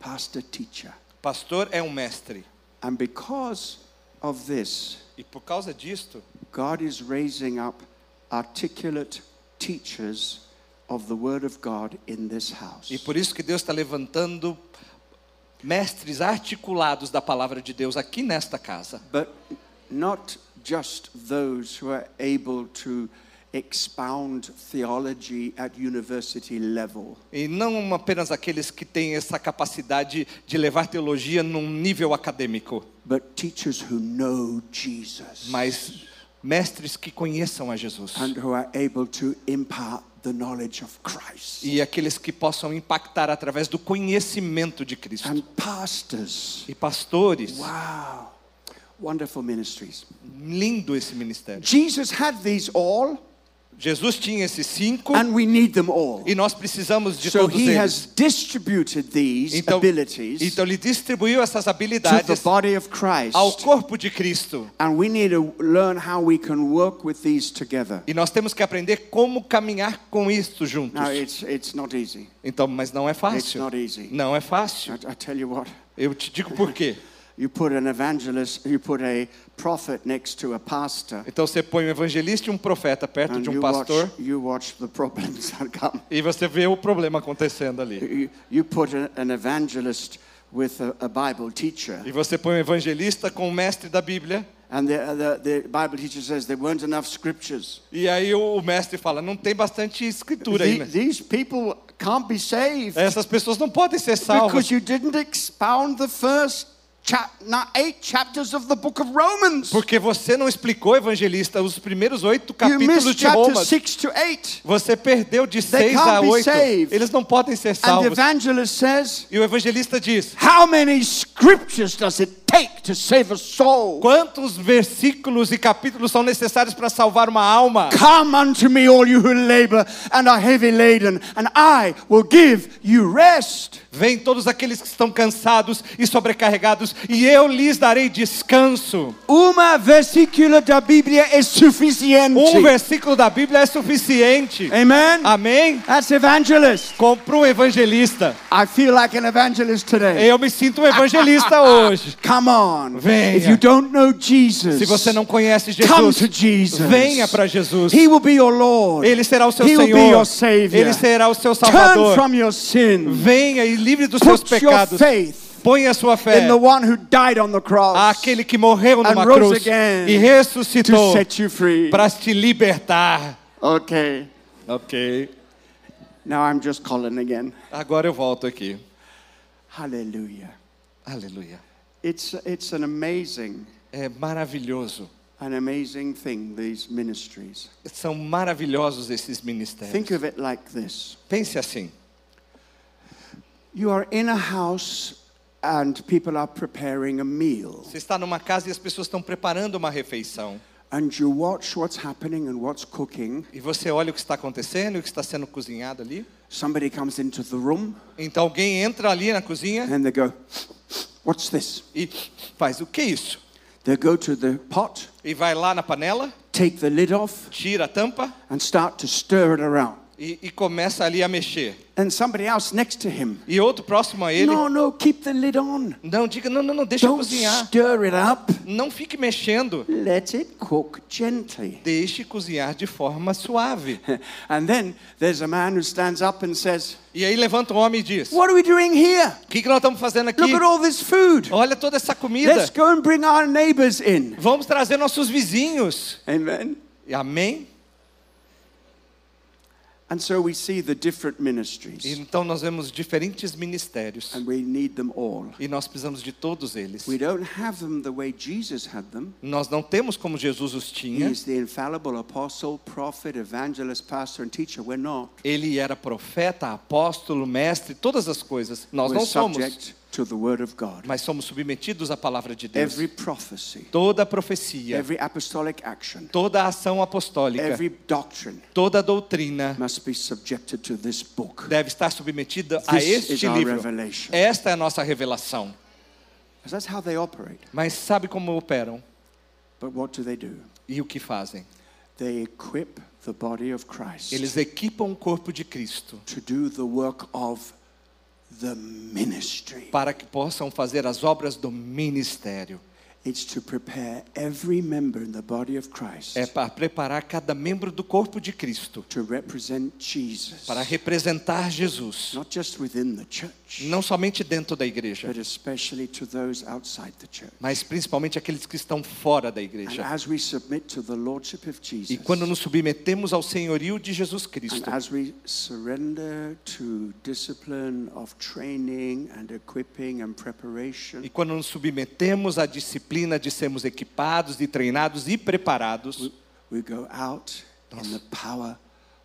[SPEAKER 1] Pastor teacher.
[SPEAKER 2] Pastor é um mestre.
[SPEAKER 1] And because of this,
[SPEAKER 2] E por causa disto,
[SPEAKER 1] God is raising up articulate teachers of the Word of God in this house.
[SPEAKER 2] e por isso que Deus está levantando mestres articulados da palavra de Deus aqui nesta casa.
[SPEAKER 1] But not just those who are able to expound theology at university level,
[SPEAKER 2] E não apenas aqueles que têm essa capacidade de levar teologia num nível acadêmico,
[SPEAKER 1] but teachers who know Jesus
[SPEAKER 2] mas mestres que conheçam a Jesus.
[SPEAKER 1] and who are able to impart the knowledge of Christ.
[SPEAKER 2] E aqueles que possam impactar através do conhecimento de Cristo.
[SPEAKER 1] And pastors.
[SPEAKER 2] E pastores,
[SPEAKER 1] Wow. Wonderful ministries.
[SPEAKER 2] lindo esse ministério.
[SPEAKER 1] Jesus had these all,
[SPEAKER 2] Jesus tinha esses cinco
[SPEAKER 1] and we need them all.
[SPEAKER 2] e nós precisamos de
[SPEAKER 1] So
[SPEAKER 2] todos
[SPEAKER 1] he
[SPEAKER 2] eles.
[SPEAKER 1] has distributed these
[SPEAKER 2] Então,
[SPEAKER 1] abilities
[SPEAKER 2] então ele distribuiu essas
[SPEAKER 1] to the
[SPEAKER 2] habilidades
[SPEAKER 1] body of Christ.
[SPEAKER 2] ao corpo de Cristo.
[SPEAKER 1] And we need to learn how we can work with these together.
[SPEAKER 2] E nós temos que aprender como caminhar com isto juntos.
[SPEAKER 1] Now, it's, it's not easy.
[SPEAKER 2] Então, mas não é
[SPEAKER 1] It's
[SPEAKER 2] fácil.
[SPEAKER 1] not easy.
[SPEAKER 2] Não é fácil.
[SPEAKER 1] I, I tell you what,
[SPEAKER 2] Eu te digo por quê.
[SPEAKER 1] You put an evangelist, you put a prophet next to a pastor,
[SPEAKER 2] Então você põe um evangelista e um profeta perto de um
[SPEAKER 1] you watch,
[SPEAKER 2] pastor
[SPEAKER 1] you watch the problems that come.
[SPEAKER 2] e você vê o problema acontecendo ali.
[SPEAKER 1] You, you put an evangelist with a, a Bible teacher,
[SPEAKER 2] E você põe um evangelista com o mestre da Bíblia
[SPEAKER 1] and the, the, the Bible teacher says there weren't enough scriptures.
[SPEAKER 2] e aí o mestre fala, não tem bastante escritura aí, né?
[SPEAKER 1] these people can't be saved
[SPEAKER 2] Essas pessoas não podem ser salvas
[SPEAKER 1] because you didn't expound the first chap- not eight chapters of the book of Romans.
[SPEAKER 2] Porque você não explicou, evangelista, os primeiros oito capítulos de
[SPEAKER 1] chapter
[SPEAKER 2] Roma.
[SPEAKER 1] 6 to 8.
[SPEAKER 2] Você perdeu de 6 a
[SPEAKER 1] can't be
[SPEAKER 2] 8.
[SPEAKER 1] saved.
[SPEAKER 2] Eles não podem ser salvos. E o evangelista diz:
[SPEAKER 1] How many scriptures does it take to save a soul?
[SPEAKER 2] Quantos versículos e capítulos são necessários para salvar uma alma?
[SPEAKER 1] Come unto me, all you who labor and are heavy laden, and I will give you rest.
[SPEAKER 2] Vem todos aqueles que estão cansados e sobrecarregados, e eu lhes darei descanso.
[SPEAKER 1] Uma versículo da Bíblia é suficiente.
[SPEAKER 2] Um versículo da Bíblia é suficiente.
[SPEAKER 1] Amen.
[SPEAKER 2] Amém?
[SPEAKER 1] That's evangelist.
[SPEAKER 2] Compra um evangelista.
[SPEAKER 1] I feel like an evangelist today.
[SPEAKER 2] Eu me sinto um evangelista hoje.
[SPEAKER 1] Come on.
[SPEAKER 2] Venha.
[SPEAKER 1] If you don't know Jesus,
[SPEAKER 2] Se você não conhece
[SPEAKER 1] come
[SPEAKER 2] Jesus,
[SPEAKER 1] to Jesus.
[SPEAKER 2] venha para Jesus.
[SPEAKER 1] He will be your Lord.
[SPEAKER 2] Ele será o seu
[SPEAKER 1] He will be
[SPEAKER 2] Senhor.
[SPEAKER 1] your Savior.
[SPEAKER 2] Ele será o seu
[SPEAKER 1] Turn
[SPEAKER 2] Salvador.
[SPEAKER 1] from your sin.
[SPEAKER 2] Venha e livre dos seus pecados. Põe a sua fé
[SPEAKER 1] in the one who died on the cross
[SPEAKER 2] àquele que morreu numa cruz
[SPEAKER 1] again
[SPEAKER 2] e
[SPEAKER 1] to
[SPEAKER 2] ressuscitou para te libertar.
[SPEAKER 1] Okay.
[SPEAKER 2] Ok.
[SPEAKER 1] Now I'm just Colin again.
[SPEAKER 2] Agora eu volto aqui.
[SPEAKER 1] Hallelujah.
[SPEAKER 2] Aleluia.
[SPEAKER 1] It's, it's an amazing,
[SPEAKER 2] É maravilhoso.
[SPEAKER 1] an amazing thing, these ministries.
[SPEAKER 2] São maravilhosos esses ministérios.
[SPEAKER 1] Think of it like this
[SPEAKER 2] Pense assim.
[SPEAKER 1] You are in a house and people are preparing a meal,
[SPEAKER 2] Você está numa casa e as pessoas estão preparando uma refeição.
[SPEAKER 1] and you watch what's happening and what's cooking.
[SPEAKER 2] E você olha o que está acontecendo e o que está sendo cozinhado ali.
[SPEAKER 1] Somebody comes into the room
[SPEAKER 2] Então alguém entra ali na cozinha
[SPEAKER 1] and they go, What's this?
[SPEAKER 2] e faz o que é isso?
[SPEAKER 1] They go to the pot,
[SPEAKER 2] E vai lá na panela,
[SPEAKER 1] take the lid off,
[SPEAKER 2] tira a tampa
[SPEAKER 1] and start to stir it around.
[SPEAKER 2] E, e começa ali a mexer.
[SPEAKER 1] And somebody else next to him,
[SPEAKER 2] E outro próximo a ele,
[SPEAKER 1] No, no, keep the lid on.
[SPEAKER 2] não, diga, não, não, não, deixa
[SPEAKER 1] Don't
[SPEAKER 2] cozinhar.
[SPEAKER 1] stir it up.
[SPEAKER 2] Não fique mexendo.
[SPEAKER 1] Let it cook gently.
[SPEAKER 2] Deixe cozinhar de forma suave.
[SPEAKER 1] And then there's a man who stands up and says,
[SPEAKER 2] E aí levanta um homem e diz: O
[SPEAKER 1] What are we doing here?
[SPEAKER 2] que, que nós estamos fazendo aqui?
[SPEAKER 1] Look at all this food.
[SPEAKER 2] Olha toda essa comida.
[SPEAKER 1] Let's go and bring our neighbors in.
[SPEAKER 2] Vamos trazer nossos vizinhos.
[SPEAKER 1] Amen.
[SPEAKER 2] Amém?
[SPEAKER 1] And so we see the different ministries,
[SPEAKER 2] Então nós vemos diferentes ministérios.
[SPEAKER 1] and we need them all.
[SPEAKER 2] E nós precisamos de todos eles.
[SPEAKER 1] We don't have them the way Jesus had them.
[SPEAKER 2] Nós não temos como Jesus os
[SPEAKER 1] He
[SPEAKER 2] tinha.
[SPEAKER 1] is the infallible apostle, prophet, evangelist, pastor, and teacher. We're not.
[SPEAKER 2] Ele era profeta, apóstolo, mestre, todas as coisas. Nós
[SPEAKER 1] We're
[SPEAKER 2] não somos,
[SPEAKER 1] subject to the word of God.
[SPEAKER 2] mas somos submetidos à palavra de Deus.
[SPEAKER 1] Every prophecy,
[SPEAKER 2] Toda profecia,
[SPEAKER 1] every apostolic action,
[SPEAKER 2] toda ação apostólica,
[SPEAKER 1] every doctrine
[SPEAKER 2] toda doutrina
[SPEAKER 1] must be subjected to this book.
[SPEAKER 2] deve estar submetida a
[SPEAKER 1] This
[SPEAKER 2] este
[SPEAKER 1] is our
[SPEAKER 2] livro.
[SPEAKER 1] revelation.
[SPEAKER 2] Esta é a nossa revelação.
[SPEAKER 1] That's how they operate.
[SPEAKER 2] Mas sabe como operam
[SPEAKER 1] But what do they do?
[SPEAKER 2] e o que fazem?
[SPEAKER 1] They equip the body of Christ
[SPEAKER 2] Eles equipam o corpo de Cristo
[SPEAKER 1] to do the work of.
[SPEAKER 2] Para que possam fazer as obras do ministério.
[SPEAKER 1] It's to prepare every member in the body of Christ
[SPEAKER 2] É para preparar cada membro do corpo de Cristo
[SPEAKER 1] to represent Jesus,
[SPEAKER 2] para representar Jesus,
[SPEAKER 1] church,
[SPEAKER 2] não somente dentro da igreja,
[SPEAKER 1] but especially to those outside the church.
[SPEAKER 2] mas principalmente aqueles que estão fora da
[SPEAKER 1] And
[SPEAKER 2] igreja.
[SPEAKER 1] as we submit to the lordship of
[SPEAKER 2] E quando nos submetemos ao senhorio de Jesus
[SPEAKER 1] and
[SPEAKER 2] Cristo,
[SPEAKER 1] as we surrender to discipline of training and equipping and preparation,
[SPEAKER 2] e quando nos submetemos à disciplina de sermos equipados e treinados e preparados,
[SPEAKER 1] we go out in the power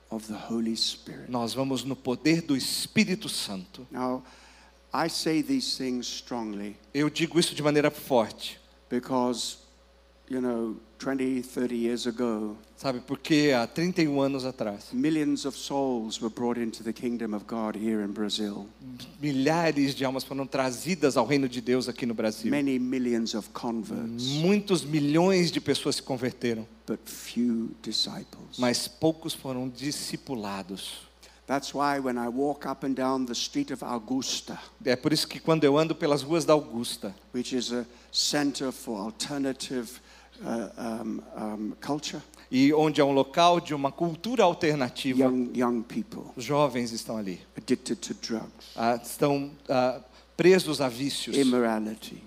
[SPEAKER 1] of the Holy Spirit.
[SPEAKER 2] nós vamos no poder do Espírito Santo.
[SPEAKER 1] Now, I say these things strongly
[SPEAKER 2] Eu digo isso de maneira forte,
[SPEAKER 1] because, you know, 20, 30 years ago,
[SPEAKER 2] sabe? Porque há 31 anos atrás,
[SPEAKER 1] millions of souls were brought into the kingdom of God here in Brazil.
[SPEAKER 2] milhares de almas foram trazidas ao reino de Deus aqui no Brasil.
[SPEAKER 1] Many millions of converts,
[SPEAKER 2] Muitos milhões de pessoas se converteram,
[SPEAKER 1] but few disciples.
[SPEAKER 2] mas poucos foram discipulados.
[SPEAKER 1] That's why when I walk up and down the street of Augusta,
[SPEAKER 2] É por isso que quando eu ando pelas ruas da Augusta,
[SPEAKER 1] which is a center for alternative uh, um, um, culture,
[SPEAKER 2] e onde é um local de uma cultura alternativa,
[SPEAKER 1] young, young people
[SPEAKER 2] jovens estão ali,
[SPEAKER 1] addicted to drugs,
[SPEAKER 2] ah, estão ah, presos a vícios,
[SPEAKER 1] immorality,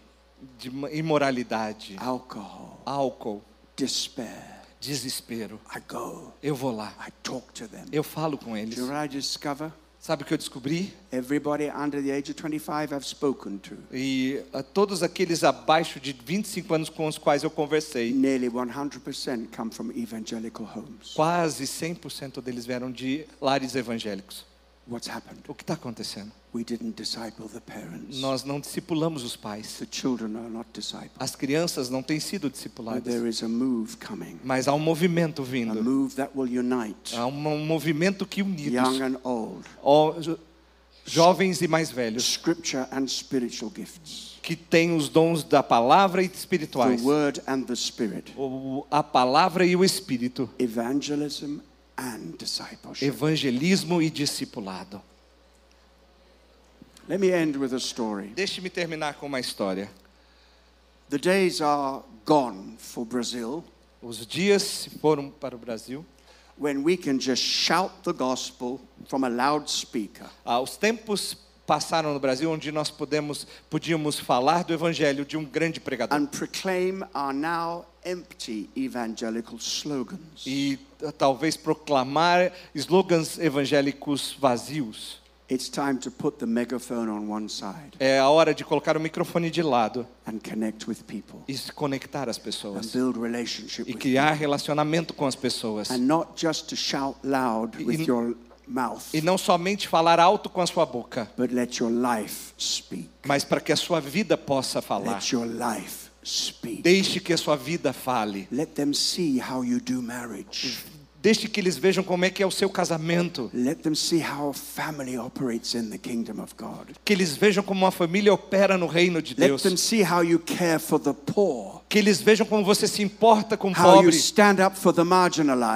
[SPEAKER 2] de imoralidade,
[SPEAKER 1] alcohol,
[SPEAKER 2] álcool,
[SPEAKER 1] despair.
[SPEAKER 2] desespero.
[SPEAKER 1] I go,
[SPEAKER 2] Eu vou lá,
[SPEAKER 1] I talk to them.
[SPEAKER 2] eu falo com
[SPEAKER 1] Do
[SPEAKER 2] eles.
[SPEAKER 1] you know what I discover?
[SPEAKER 2] Sabe o que eu descobri?
[SPEAKER 1] Everybody under the age of 25 I've spoken to,
[SPEAKER 2] E a todos aqueles abaixo de 25 anos com os quais eu conversei,
[SPEAKER 1] nearly 100% come from evangelical homes.
[SPEAKER 2] quase 100% deles vieram de lares evangélicos.
[SPEAKER 1] What's happened?
[SPEAKER 2] O que está acontecendo?
[SPEAKER 1] We didn't disciple the parents.
[SPEAKER 2] Nós não discipulamos os pais.
[SPEAKER 1] The children are not discipled.
[SPEAKER 2] As crianças não têm sido
[SPEAKER 1] But
[SPEAKER 2] discipuladas.
[SPEAKER 1] there is a move coming,
[SPEAKER 2] Mas há um movimento
[SPEAKER 1] a
[SPEAKER 2] vindo.
[SPEAKER 1] move that will unite
[SPEAKER 2] Há um movimento que unidos,
[SPEAKER 1] young and old,
[SPEAKER 2] jovens e mais velhos,
[SPEAKER 1] scripture and spiritual gifts,
[SPEAKER 2] que têm os dons da palavra e
[SPEAKER 1] the
[SPEAKER 2] espirituais.
[SPEAKER 1] word and the spirit,
[SPEAKER 2] O- A palavra e o espírito.
[SPEAKER 1] evangelism.
[SPEAKER 2] Evangelismo e discipulado.
[SPEAKER 1] Let me end with a story.
[SPEAKER 2] Deixe-me terminar com uma história.
[SPEAKER 1] The days are gone for Brazil
[SPEAKER 2] Os dias se foram para o Brasil.
[SPEAKER 1] when we can just shout the gospel from a loudspeaker.
[SPEAKER 2] Ah, os tempos passaram no Brasil onde nós podemos, podíamos falar do evangelho de um grande pregador.
[SPEAKER 1] and proclaim our now empty evangelical slogans.
[SPEAKER 2] E ah, talvez proclamar slogans evangélicos vazios.
[SPEAKER 1] It's time to put the megaphone on one side
[SPEAKER 2] É a hora de colocar o microfone de lado
[SPEAKER 1] and connect with people
[SPEAKER 2] e se conectar às
[SPEAKER 1] and
[SPEAKER 2] pessoas.
[SPEAKER 1] build relationship
[SPEAKER 2] E criar relacionamento com as pessoas.
[SPEAKER 1] and not just to shout loud with
[SPEAKER 2] E-
[SPEAKER 1] your mouth,
[SPEAKER 2] E não somente falar alto com a sua boca,
[SPEAKER 1] but let your life speak.
[SPEAKER 2] mas para que a sua vida possa falar.
[SPEAKER 1] Let your life speak.
[SPEAKER 2] Deixe que a sua vida fale.
[SPEAKER 1] Let them see how you do marriage.
[SPEAKER 2] Deixe que eles vejam como é que é o seu casamento.
[SPEAKER 1] Let them see how a family operates in the kingdom of God.
[SPEAKER 2] Que eles vejam como uma família opera no reino de
[SPEAKER 1] Let
[SPEAKER 2] Deus.
[SPEAKER 1] them see how you care for the poor,
[SPEAKER 2] Que eles vejam como você se importa com o pobre.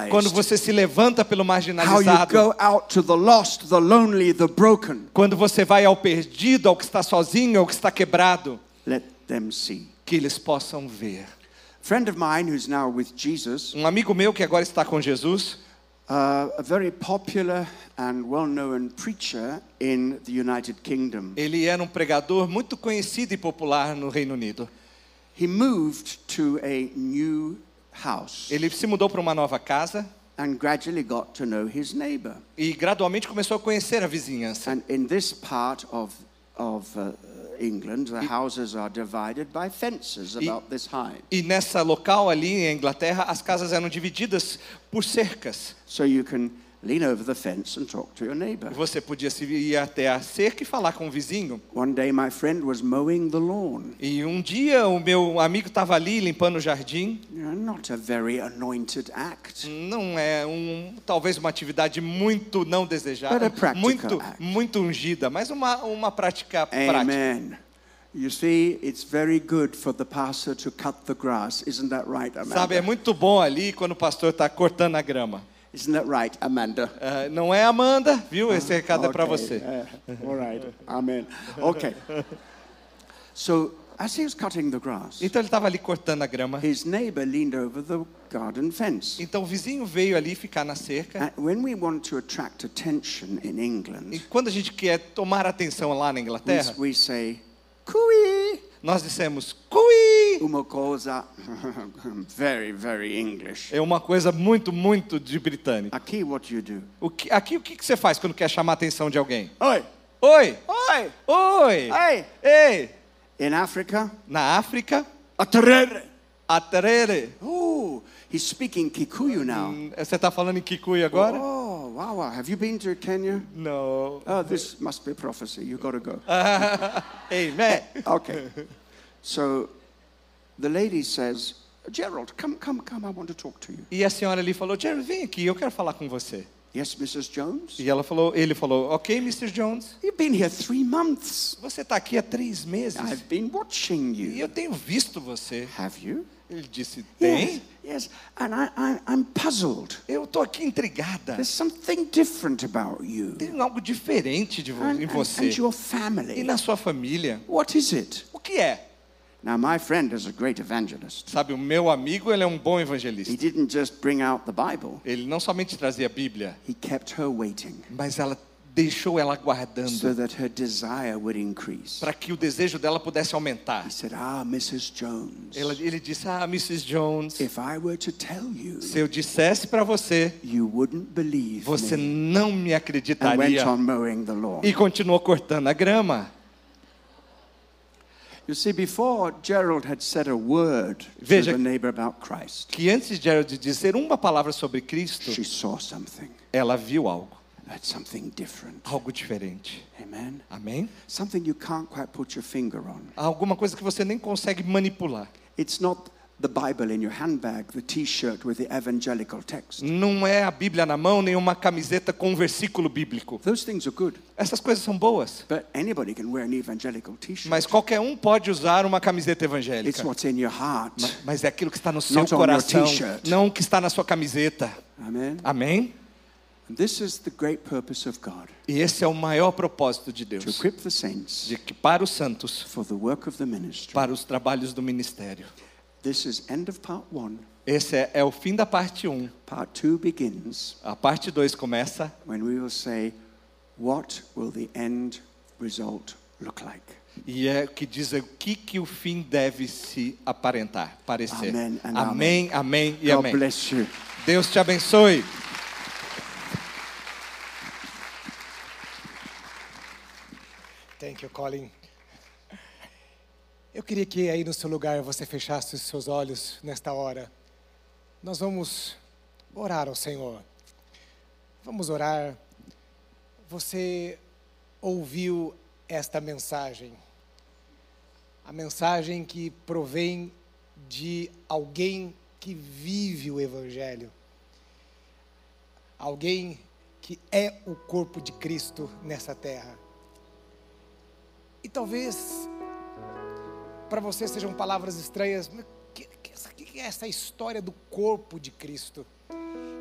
[SPEAKER 2] Quando você se levanta pelo marginalizado.
[SPEAKER 1] the lost, the lonely, the.
[SPEAKER 2] Quando você vai ao perdido, ao que está sozinho, ao que está quebrado.
[SPEAKER 1] Let them see.
[SPEAKER 2] Que eles possam ver.
[SPEAKER 1] A friend of mine who's now with Jesus,
[SPEAKER 2] Um amigo meu que agora está com Jesus.
[SPEAKER 1] uh, a very popular and well-known preacher in the United Kingdom.
[SPEAKER 2] Ele era um pregador muito conhecido e popular no Reino Unido.
[SPEAKER 1] He moved to a new house
[SPEAKER 2] Ele se mudou para uma nova casa
[SPEAKER 1] and gradually got to know his neighbor.
[SPEAKER 2] e gradualmente começou a conhecer a vizinhança.
[SPEAKER 1] And in this part of, of uh, England, the houses are divided by fences about this high.
[SPEAKER 2] E nessa local ali em Inglaterra, as casas eram divididas por cercas.
[SPEAKER 1] So you can lean over the fence and talk to your neighbor.
[SPEAKER 2] Você podia se ir até a cerca e falar com o vizinho.
[SPEAKER 1] One day, my friend was mowing the lawn.
[SPEAKER 2] E um dia o meu amigo estava ali limpando o jardim.
[SPEAKER 1] Not a very anointed act.
[SPEAKER 2] Não é um talvez uma atividade muito não desejada, muito
[SPEAKER 1] act.
[SPEAKER 2] muito ungida, mas uma uma prática prática.
[SPEAKER 1] Amen. You see, it's very good for the pastor to cut the grass. Isn't that right,
[SPEAKER 2] Sabe, é muito bom ali quando o pastor está cortando a grama.
[SPEAKER 1] Isn't that right, Amanda?
[SPEAKER 2] Ah, não é Amanda, viu? Esse recado é para
[SPEAKER 1] Okay,
[SPEAKER 2] você.
[SPEAKER 1] uh, all right. Amen. Okay. So, as he was cutting the grass,
[SPEAKER 2] Então ele estava ali cortando a grama.
[SPEAKER 1] his neighbor leaned over the garden fence.
[SPEAKER 2] Então o vizinho veio ali ficar na cerca.
[SPEAKER 1] And when we want to attract attention in
[SPEAKER 2] E
[SPEAKER 1] England,
[SPEAKER 2] quando a gente quer tomar atenção lá na
[SPEAKER 1] we,
[SPEAKER 2] Inglaterra,
[SPEAKER 1] we say, Kui!
[SPEAKER 2] Nós dissemos cui.
[SPEAKER 1] Uma coisa very, very English.
[SPEAKER 2] É uma coisa muito, muito de britânico.
[SPEAKER 1] Aqui, what you do?
[SPEAKER 2] O que, aqui o que que você faz quando quer chamar a atenção de alguém?
[SPEAKER 1] Oi!
[SPEAKER 2] Oi!
[SPEAKER 1] Oi!
[SPEAKER 2] Oi!
[SPEAKER 1] Ei!
[SPEAKER 2] Ei!
[SPEAKER 1] In Africa,
[SPEAKER 2] Na África,
[SPEAKER 1] aterere.
[SPEAKER 2] aterere.
[SPEAKER 1] Oh, he's speaking Kikuyu now.
[SPEAKER 2] Hum, Você está falando em Kikuyu agora?
[SPEAKER 1] Oh, wow, wow. Have you been to Kenya?
[SPEAKER 2] Não.
[SPEAKER 1] Oh, this must be prophecy. You got to go.
[SPEAKER 2] Amen.
[SPEAKER 1] Okay. So the lady says, Gerald, come, come, come. I want to talk to you.
[SPEAKER 2] E a senhora ali falou, Jerry, vem aqui, eu quero falar com você.
[SPEAKER 1] Yes, Mrs. Jones?
[SPEAKER 2] E ela falou, ele falou, ok, Mr. Jones,
[SPEAKER 1] You've been here three months.
[SPEAKER 2] você está aqui há três meses
[SPEAKER 1] I've been watching
[SPEAKER 2] e
[SPEAKER 1] you.
[SPEAKER 2] eu tenho visto você.
[SPEAKER 1] Have you?
[SPEAKER 2] Ele disse,
[SPEAKER 1] Yes,
[SPEAKER 2] tem?
[SPEAKER 1] yes. And I, I, I'm puzzled.
[SPEAKER 2] Eu estou aqui intrigada.
[SPEAKER 1] There's something different about you
[SPEAKER 2] Tem algo diferente de vo
[SPEAKER 1] and,
[SPEAKER 2] em
[SPEAKER 1] and,
[SPEAKER 2] você
[SPEAKER 1] and your
[SPEAKER 2] e
[SPEAKER 1] family.
[SPEAKER 2] na sua família.
[SPEAKER 1] What is it?
[SPEAKER 2] O que é?
[SPEAKER 1] Now, my friend is a great evangelist.
[SPEAKER 2] Sabe, o meu amigo, ele é um bom
[SPEAKER 1] He
[SPEAKER 2] evangelista.
[SPEAKER 1] didn't just bring out the Bible,
[SPEAKER 2] Ele não somente trazia a Bíblia,
[SPEAKER 1] he kept her waiting.
[SPEAKER 2] mas ela deixou ela
[SPEAKER 1] so
[SPEAKER 2] guardando
[SPEAKER 1] that her desire would increase.
[SPEAKER 2] para que o desejo dela pudesse aumentar.
[SPEAKER 1] He said, Ah, Mrs. Jones,
[SPEAKER 2] Ela- ele disse: Ah, Mrs. Jones,
[SPEAKER 1] if I were to tell you,
[SPEAKER 2] se eu dissesse para você,
[SPEAKER 1] you wouldn't believe
[SPEAKER 2] você
[SPEAKER 1] me.
[SPEAKER 2] não me
[SPEAKER 1] And went
[SPEAKER 2] acreditaria.
[SPEAKER 1] on mowing the lawn.
[SPEAKER 2] E continuou cortando a grama.
[SPEAKER 1] You see, before Gerald had said a word to
[SPEAKER 2] Veja-
[SPEAKER 1] the neighbor about Christ,
[SPEAKER 2] Que antes de Gerald dizer uma palavra sobre Cristo,
[SPEAKER 1] she saw something.
[SPEAKER 2] ela viu algo,
[SPEAKER 1] That's something different.
[SPEAKER 2] algo diferente.
[SPEAKER 1] Amen.
[SPEAKER 2] Amém?
[SPEAKER 1] Something you can't quite put your finger on.
[SPEAKER 2] Alguma coisa que você nem consegue manipular.
[SPEAKER 1] It's not the Bible in your handbag, the t shirt with the evangelical text.
[SPEAKER 2] Não é a Bíblia na mão, nem uma camiseta com um versículo bíblico.
[SPEAKER 1] Those things are good,
[SPEAKER 2] Essas coisas são boas,
[SPEAKER 1] but anybody can wear an evangelical t shirt.
[SPEAKER 2] mas qualquer um pode usar uma camiseta
[SPEAKER 1] It's
[SPEAKER 2] evangélica.
[SPEAKER 1] what's in your heart.
[SPEAKER 2] Mas é aquilo que está no seu
[SPEAKER 1] Not
[SPEAKER 2] coração,
[SPEAKER 1] t-shirt.
[SPEAKER 2] não o que está na sua camiseta.
[SPEAKER 1] Amen.
[SPEAKER 2] Amém?
[SPEAKER 1] And this is the great purpose of God
[SPEAKER 2] E esse é o maior propósito de
[SPEAKER 1] to
[SPEAKER 2] Deus,
[SPEAKER 1] equip the saints
[SPEAKER 2] de que para os santos,
[SPEAKER 1] for the work of the ministry.
[SPEAKER 2] para os trabalhos do ministério.
[SPEAKER 1] This is end of part one.
[SPEAKER 2] Esse é, o fim da parte 1.
[SPEAKER 1] Part two begins
[SPEAKER 2] A parte 2 começa
[SPEAKER 1] when we will say, What will the end result look like?
[SPEAKER 2] e é o que diz o que, que o fim deve se aparentar, parecer.
[SPEAKER 1] Amen and
[SPEAKER 2] amém, amém e
[SPEAKER 1] God
[SPEAKER 2] amém.
[SPEAKER 1] bless you.
[SPEAKER 2] Deus te abençoe.
[SPEAKER 3] Thank you, Colin. Eu queria que aí no seu lugar você fechasse os seus olhos nesta hora. Nós vamos orar ao Senhor. Vamos orar. Você ouviu esta mensagem. A mensagem que provém de alguém que vive o Evangelho. Alguém que é o corpo de Cristo nessa terra. E talvez para você sejam palavras estranhas, o que, que, é essa história do corpo de Cristo?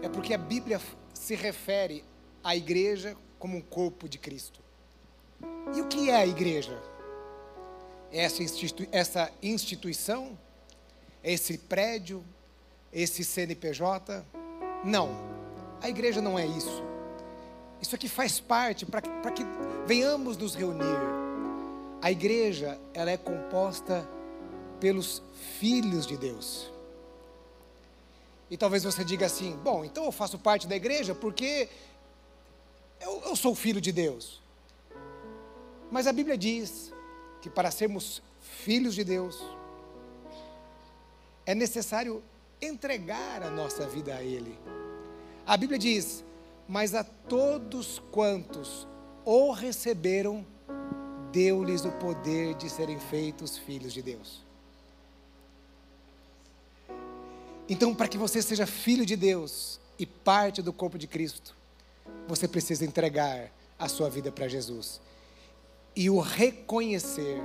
[SPEAKER 3] É porque a Bíblia se refere à igreja como um corpo de Cristo. E o que é a igreja? É essa, essa instituição? É esse prédio? Esse CNPJ? Não, a igreja não é isso. Isso aqui faz parte para que, que venhamos nos reunir. A igreja, ela é composta pelos filhos de Deus. E talvez você diga assim: bom, então eu faço parte da igreja porque eu, eu sou filho de Deus. Mas a Bíblia diz que para sermos filhos de Deus, é necessário entregar a nossa vida a Ele. A Bíblia diz: Mas a todos quantos o receberam, deu-lhes o poder de serem feitos filhos de Deus. Então, para que você seja filho de Deus e parte do corpo de Cristo, você precisa entregar a sua vida para Jesus e o reconhecer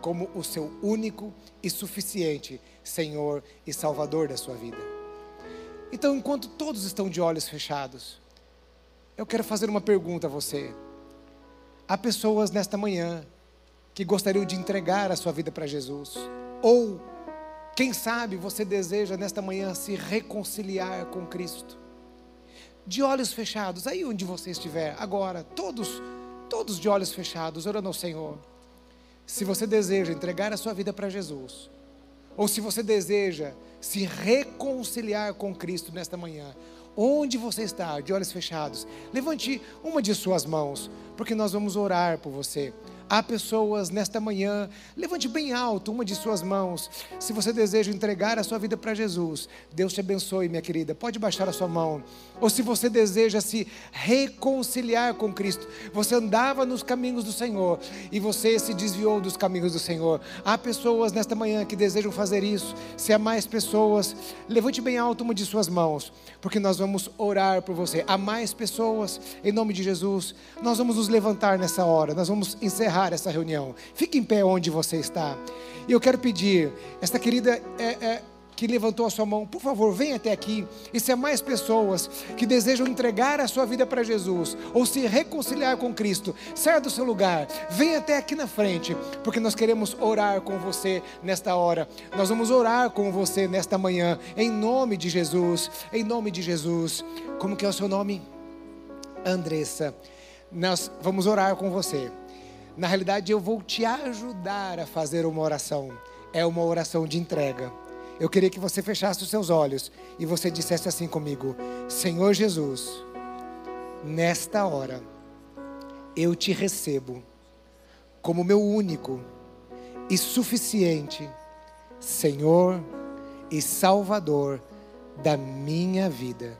[SPEAKER 3] como o seu único e suficiente Senhor e Salvador da sua vida. Então, enquanto todos estão de olhos fechados, eu quero fazer uma pergunta a você. Há pessoas nesta manhã que gostariam de entregar a sua vida para Jesus, ou quem sabe você deseja nesta manhã se reconciliar com Cristo. De olhos fechados, aí onde você estiver, agora, todos, todos de olhos fechados, orando ao Senhor. Se você deseja entregar a sua vida para Jesus, ou se você deseja se reconciliar com Cristo nesta manhã, onde você está, de olhos fechados, levante uma de suas mãos, porque nós vamos orar por você. Há pessoas nesta manhã, levante bem alto uma de suas mãos. Se você deseja entregar a sua vida para Jesus, Deus te abençoe, minha querida. Pode baixar a sua mão. Ou se você deseja se reconciliar com Cristo, você andava nos caminhos do Senhor e você se desviou dos caminhos do Senhor. Há pessoas nesta manhã que desejam fazer isso. Se há mais pessoas, levante bem alto uma de suas mãos, porque nós vamos orar por você. Há mais pessoas, em nome de Jesus, nós vamos nos levantar nessa hora, nós vamos encerrar essa reunião. Fique em pé onde você está. E eu quero pedir, esta querida é, é, que levantou a sua mão, por favor, venha até aqui. E se há mais pessoas que desejam entregar a sua vida para Jesus ou se reconciliar com Cristo, saia do seu lugar, venha até aqui na frente, porque nós queremos orar com você nesta hora. Nós vamos orar com você nesta manhã, em nome de Jesus, em nome de Jesus. Como que é o seu nome? Andressa. nós vamos orar com você. Na realidade, eu vou te ajudar a fazer uma oração. É uma oração de entrega. Eu queria que você fechasse os seus olhos e você dissesse assim comigo: Senhor Jesus, nesta hora, eu te recebo como meu único e suficiente Senhor e Salvador da minha vida.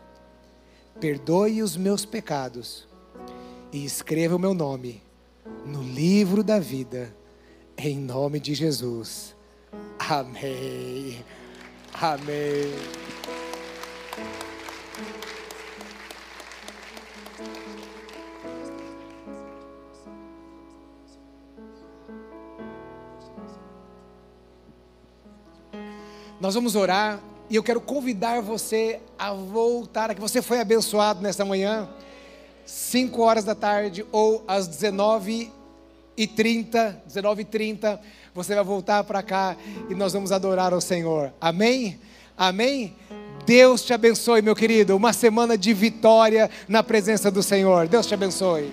[SPEAKER 3] Perdoe os meus pecados e escreva o meu nome no livro da vida, em nome de Jesus. Amém. Amém. Nós vamos orar e eu quero convidar você a voltar, que você foi abençoado nesta manhã, 5 horas da tarde ou às 19 e 30, 19 e 30, você vai voltar para cá e nós vamos adorar ao Senhor. Amém? Amém? Deus te abençoe, meu querido. Uma semana de vitória na presença do Senhor. Deus te abençoe.